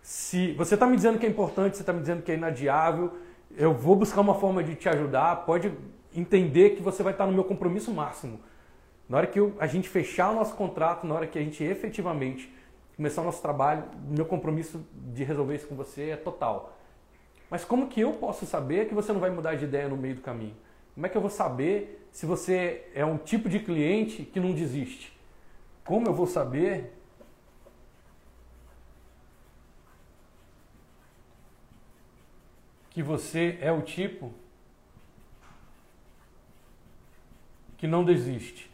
Speaker 1: se você está me dizendo que é importante, você está me dizendo que é inadiável, eu vou buscar uma forma de te ajudar, pode entender que você vai estar no meu compromisso máximo. Na hora que eu, a gente fechar o nosso contrato, na hora que a gente efetivamente começar o nosso trabalho, meu compromisso de resolver isso com você é total. Mas como que eu posso saber que você não vai mudar de ideia no meio do caminho? Como é que eu vou saber se você é um tipo de cliente que não desiste? Como eu vou saber que você é o tipo que não desiste?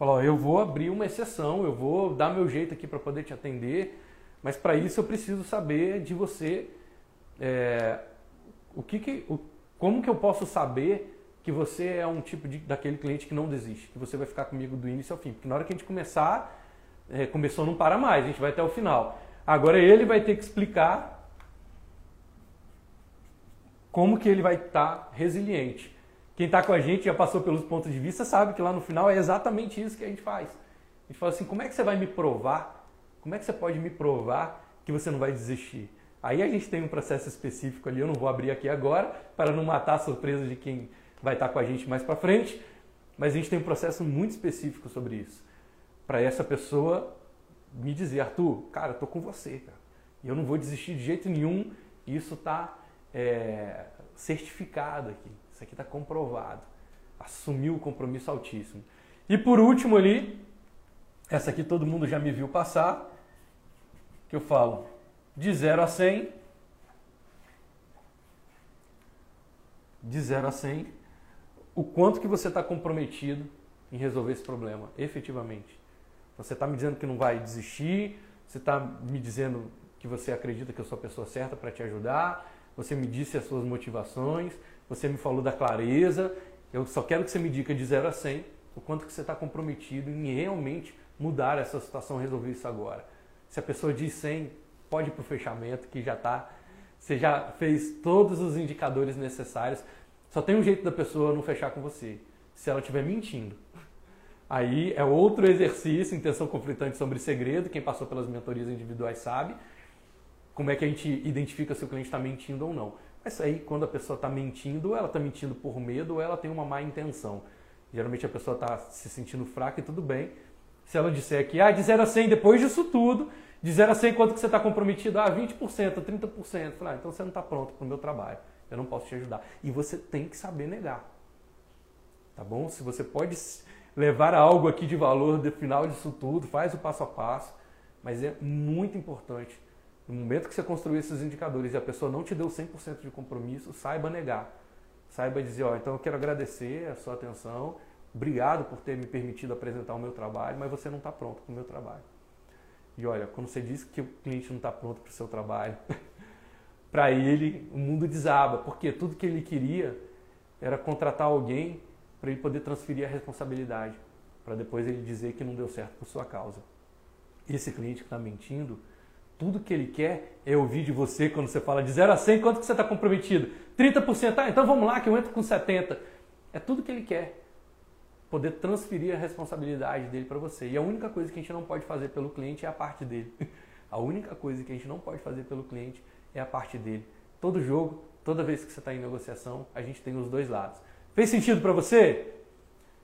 Speaker 1: Falou, eu vou abrir uma exceção, eu vou dar meu jeito aqui para poder te atender, mas para isso eu preciso saber de você é, o que, que o, como que eu posso saber que você é um tipo de, daquele cliente que não desiste, que você vai ficar comigo do início ao fim. Porque na hora que a gente começar, é, começou não para mais, a gente vai até o final. Agora ele vai ter que explicar como que ele vai estar tá resiliente. Quem está com a gente já passou pelos pontos de vista sabe que lá no final é exatamente isso que a gente faz. A gente fala assim, como é que você vai me provar como é que você pode me provar que você não vai desistir? Aí a gente tem um processo específico ali, eu não vou abrir aqui agora para não matar a surpresa de quem vai estar com a gente mais para frente, mas a gente tem um processo muito específico sobre isso. Para essa pessoa me dizer, Arthur, cara, estou com você, cara. E eu não vou desistir de jeito nenhum. Isso está é, certificado aqui. Isso aqui está comprovado. Assumiu o compromisso altíssimo. E por último ali, essa aqui todo mundo já me viu passar, que eu falo de 0 a 100, de 0 a 100, o quanto que você está comprometido em resolver esse problema, efetivamente. Você está me dizendo que não vai desistir, você está me dizendo que você acredita que eu sou a pessoa certa para te ajudar, você me disse as suas motivações, você me falou da clareza, eu só quero que você me diga de 0 a 100 o quanto que você está comprometido em realmente mudar essa situação, resolver isso agora. Se a pessoa diz 100, pode ir para o fechamento, que já está. Você já fez todos os indicadores necessários. Só tem um jeito da pessoa não fechar com você, se ela estiver mentindo. Aí é outro exercício, intenção conflitante sobre segredo. Quem passou pelas mentorias individuais sabe como é que a gente identifica se o cliente está mentindo ou não. Mas aí, quando a pessoa está mentindo, ela está mentindo por medo ou ela tem uma má intenção. Geralmente a pessoa está se sentindo fraca e tudo bem, se ela disser que ah, de 0 a 100, depois disso tudo, de 0 a 100, quanto que você está comprometido? Ah, 20%, 30%. Falar, ah, então você não está pronto para o meu trabalho. Eu não posso te ajudar. E você tem que saber negar. Tá bom? Se você pode levar algo aqui de valor no final disso tudo, faz o passo a passo. Mas é muito importante. No momento que você construir esses indicadores e a pessoa não te deu 100% de compromisso, saiba negar. Saiba dizer, ó, então eu quero agradecer a sua atenção Obrigado por ter me permitido apresentar o meu trabalho, mas você não está pronto para o meu trabalho. E olha, quando você diz que o cliente não está pronto para o seu trabalho, <laughs> para ele o mundo desaba, porque tudo que ele queria era contratar alguém para ele poder transferir a responsabilidade, para depois ele dizer que não deu certo por sua causa. Esse cliente que está mentindo, tudo que ele quer é ouvir de você quando você fala de 0 a 100, quanto que você está comprometido? 30%, ah, então vamos lá que eu entro com 70%. É tudo que ele quer. Poder transferir a responsabilidade dele para você. E a única coisa que a gente não pode fazer pelo cliente é a parte dele. <laughs> A única coisa que a gente não pode fazer pelo cliente é a parte dele. Todo jogo, toda vez que você está em negociação, a gente tem os dois lados. Fez sentido para você?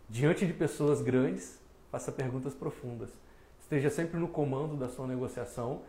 Speaker 1: Diante de pessoas grandes, faça perguntas profundas. Esteja sempre no comando da sua negociação.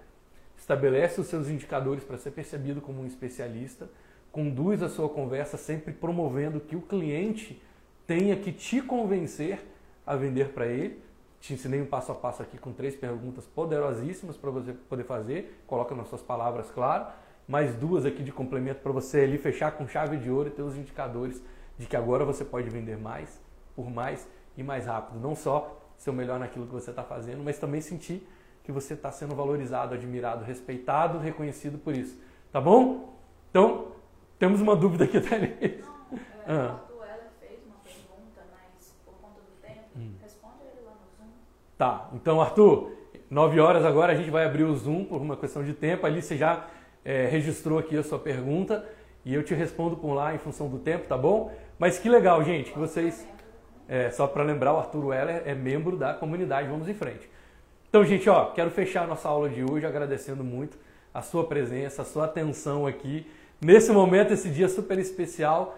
Speaker 1: Estabelece os seus indicadores para ser percebido como um especialista. Conduz a sua conversa sempre promovendo que o cliente tenha que te convencer a vender para ele. Te ensinei um passo a passo aqui com três perguntas poderosíssimas para você poder fazer. Coloca nas suas palavras, claro. Mais duas aqui de complemento para você ali fechar com chave de ouro e ter os indicadores de que agora você pode vender mais, por mais e mais rápido. Não só ser o melhor naquilo que você está fazendo, mas também sentir que você está sendo valorizado, admirado, respeitado, reconhecido por isso. Tá bom? Então, temos uma dúvida aqui, <laughs>
Speaker 2: Thalys. Não, é, ah. o Arthur Heller fez uma pergunta, mas por conta do tempo, responde ele lá no Zoom.
Speaker 1: Tá, então Arthur, 9 horas agora a gente vai abrir o Zoom por uma questão de tempo. Ali você já é, registrou aqui a sua pergunta e eu te respondo por lá em função do tempo, tá bom? Mas que legal, gente, que vocês. É, só para lembrar, o Arthur Weller é membro da comunidade Vamos em Frente. Então, gente, ó, quero fechar a nossa aula de hoje agradecendo muito a sua presença, a sua atenção aqui. Nesse momento, esse dia super especial,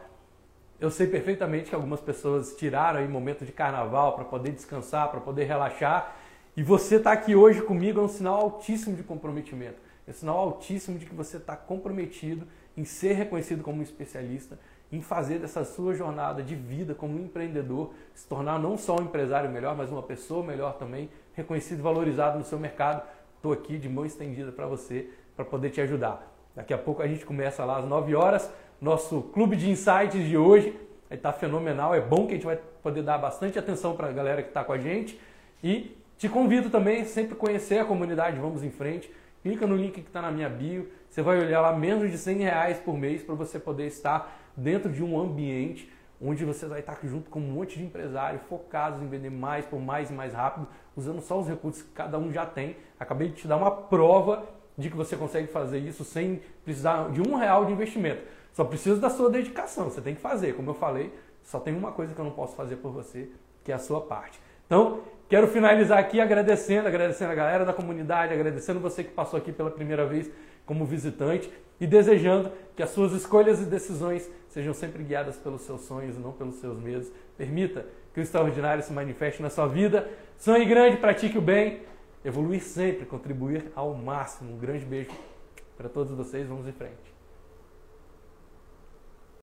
Speaker 1: eu sei perfeitamente que algumas pessoas tiraram aí momento de carnaval para poder descansar, para poder relaxar. E você está aqui hoje comigo é um sinal altíssimo de comprometimento. É um sinal altíssimo de que você está comprometido em ser reconhecido como um especialista, em fazer dessa sua jornada de vida como empreendedor se tornar não só um empresário melhor, mas uma pessoa melhor também, reconhecido e valorizado no seu mercado. Estou aqui de mão estendida para você, para poder te ajudar. Daqui a pouco a gente começa lá às 9 horas, nosso clube de insights de hoje. Está fenomenal, é bom que a gente vai poder dar bastante atenção para a galera que está com a gente. E te convido também sempre conhecer a comunidade Vamos em Frente. Clica no link que está na minha bio. Você vai olhar lá menos de 100 reais por mês para você poder estar dentro de um ambiente onde você vai estar junto com um monte de empresários focados em vender mais, por mais e mais rápido, usando só os recursos que cada um já tem. Acabei de te dar uma prova de que você consegue fazer isso sem precisar de um real de investimento. Só precisa da sua dedicação, você tem que fazer. Como eu falei, só tem uma coisa que eu não posso fazer por você, que é a sua parte. Então, quero finalizar aqui agradecendo, agradecendo a galera da comunidade, agradecendo você que passou aqui pela primeira vez como visitante e desejando que as suas escolhas e decisões sejam sempre guiadas pelos seus sonhos e não pelos seus medos. Permita que o extraordinário se manifeste na sua vida. Sonhe grande, pratique o bem, evoluir sempre, contribuir ao máximo. Um grande beijo para todos vocês. Vamos em frente.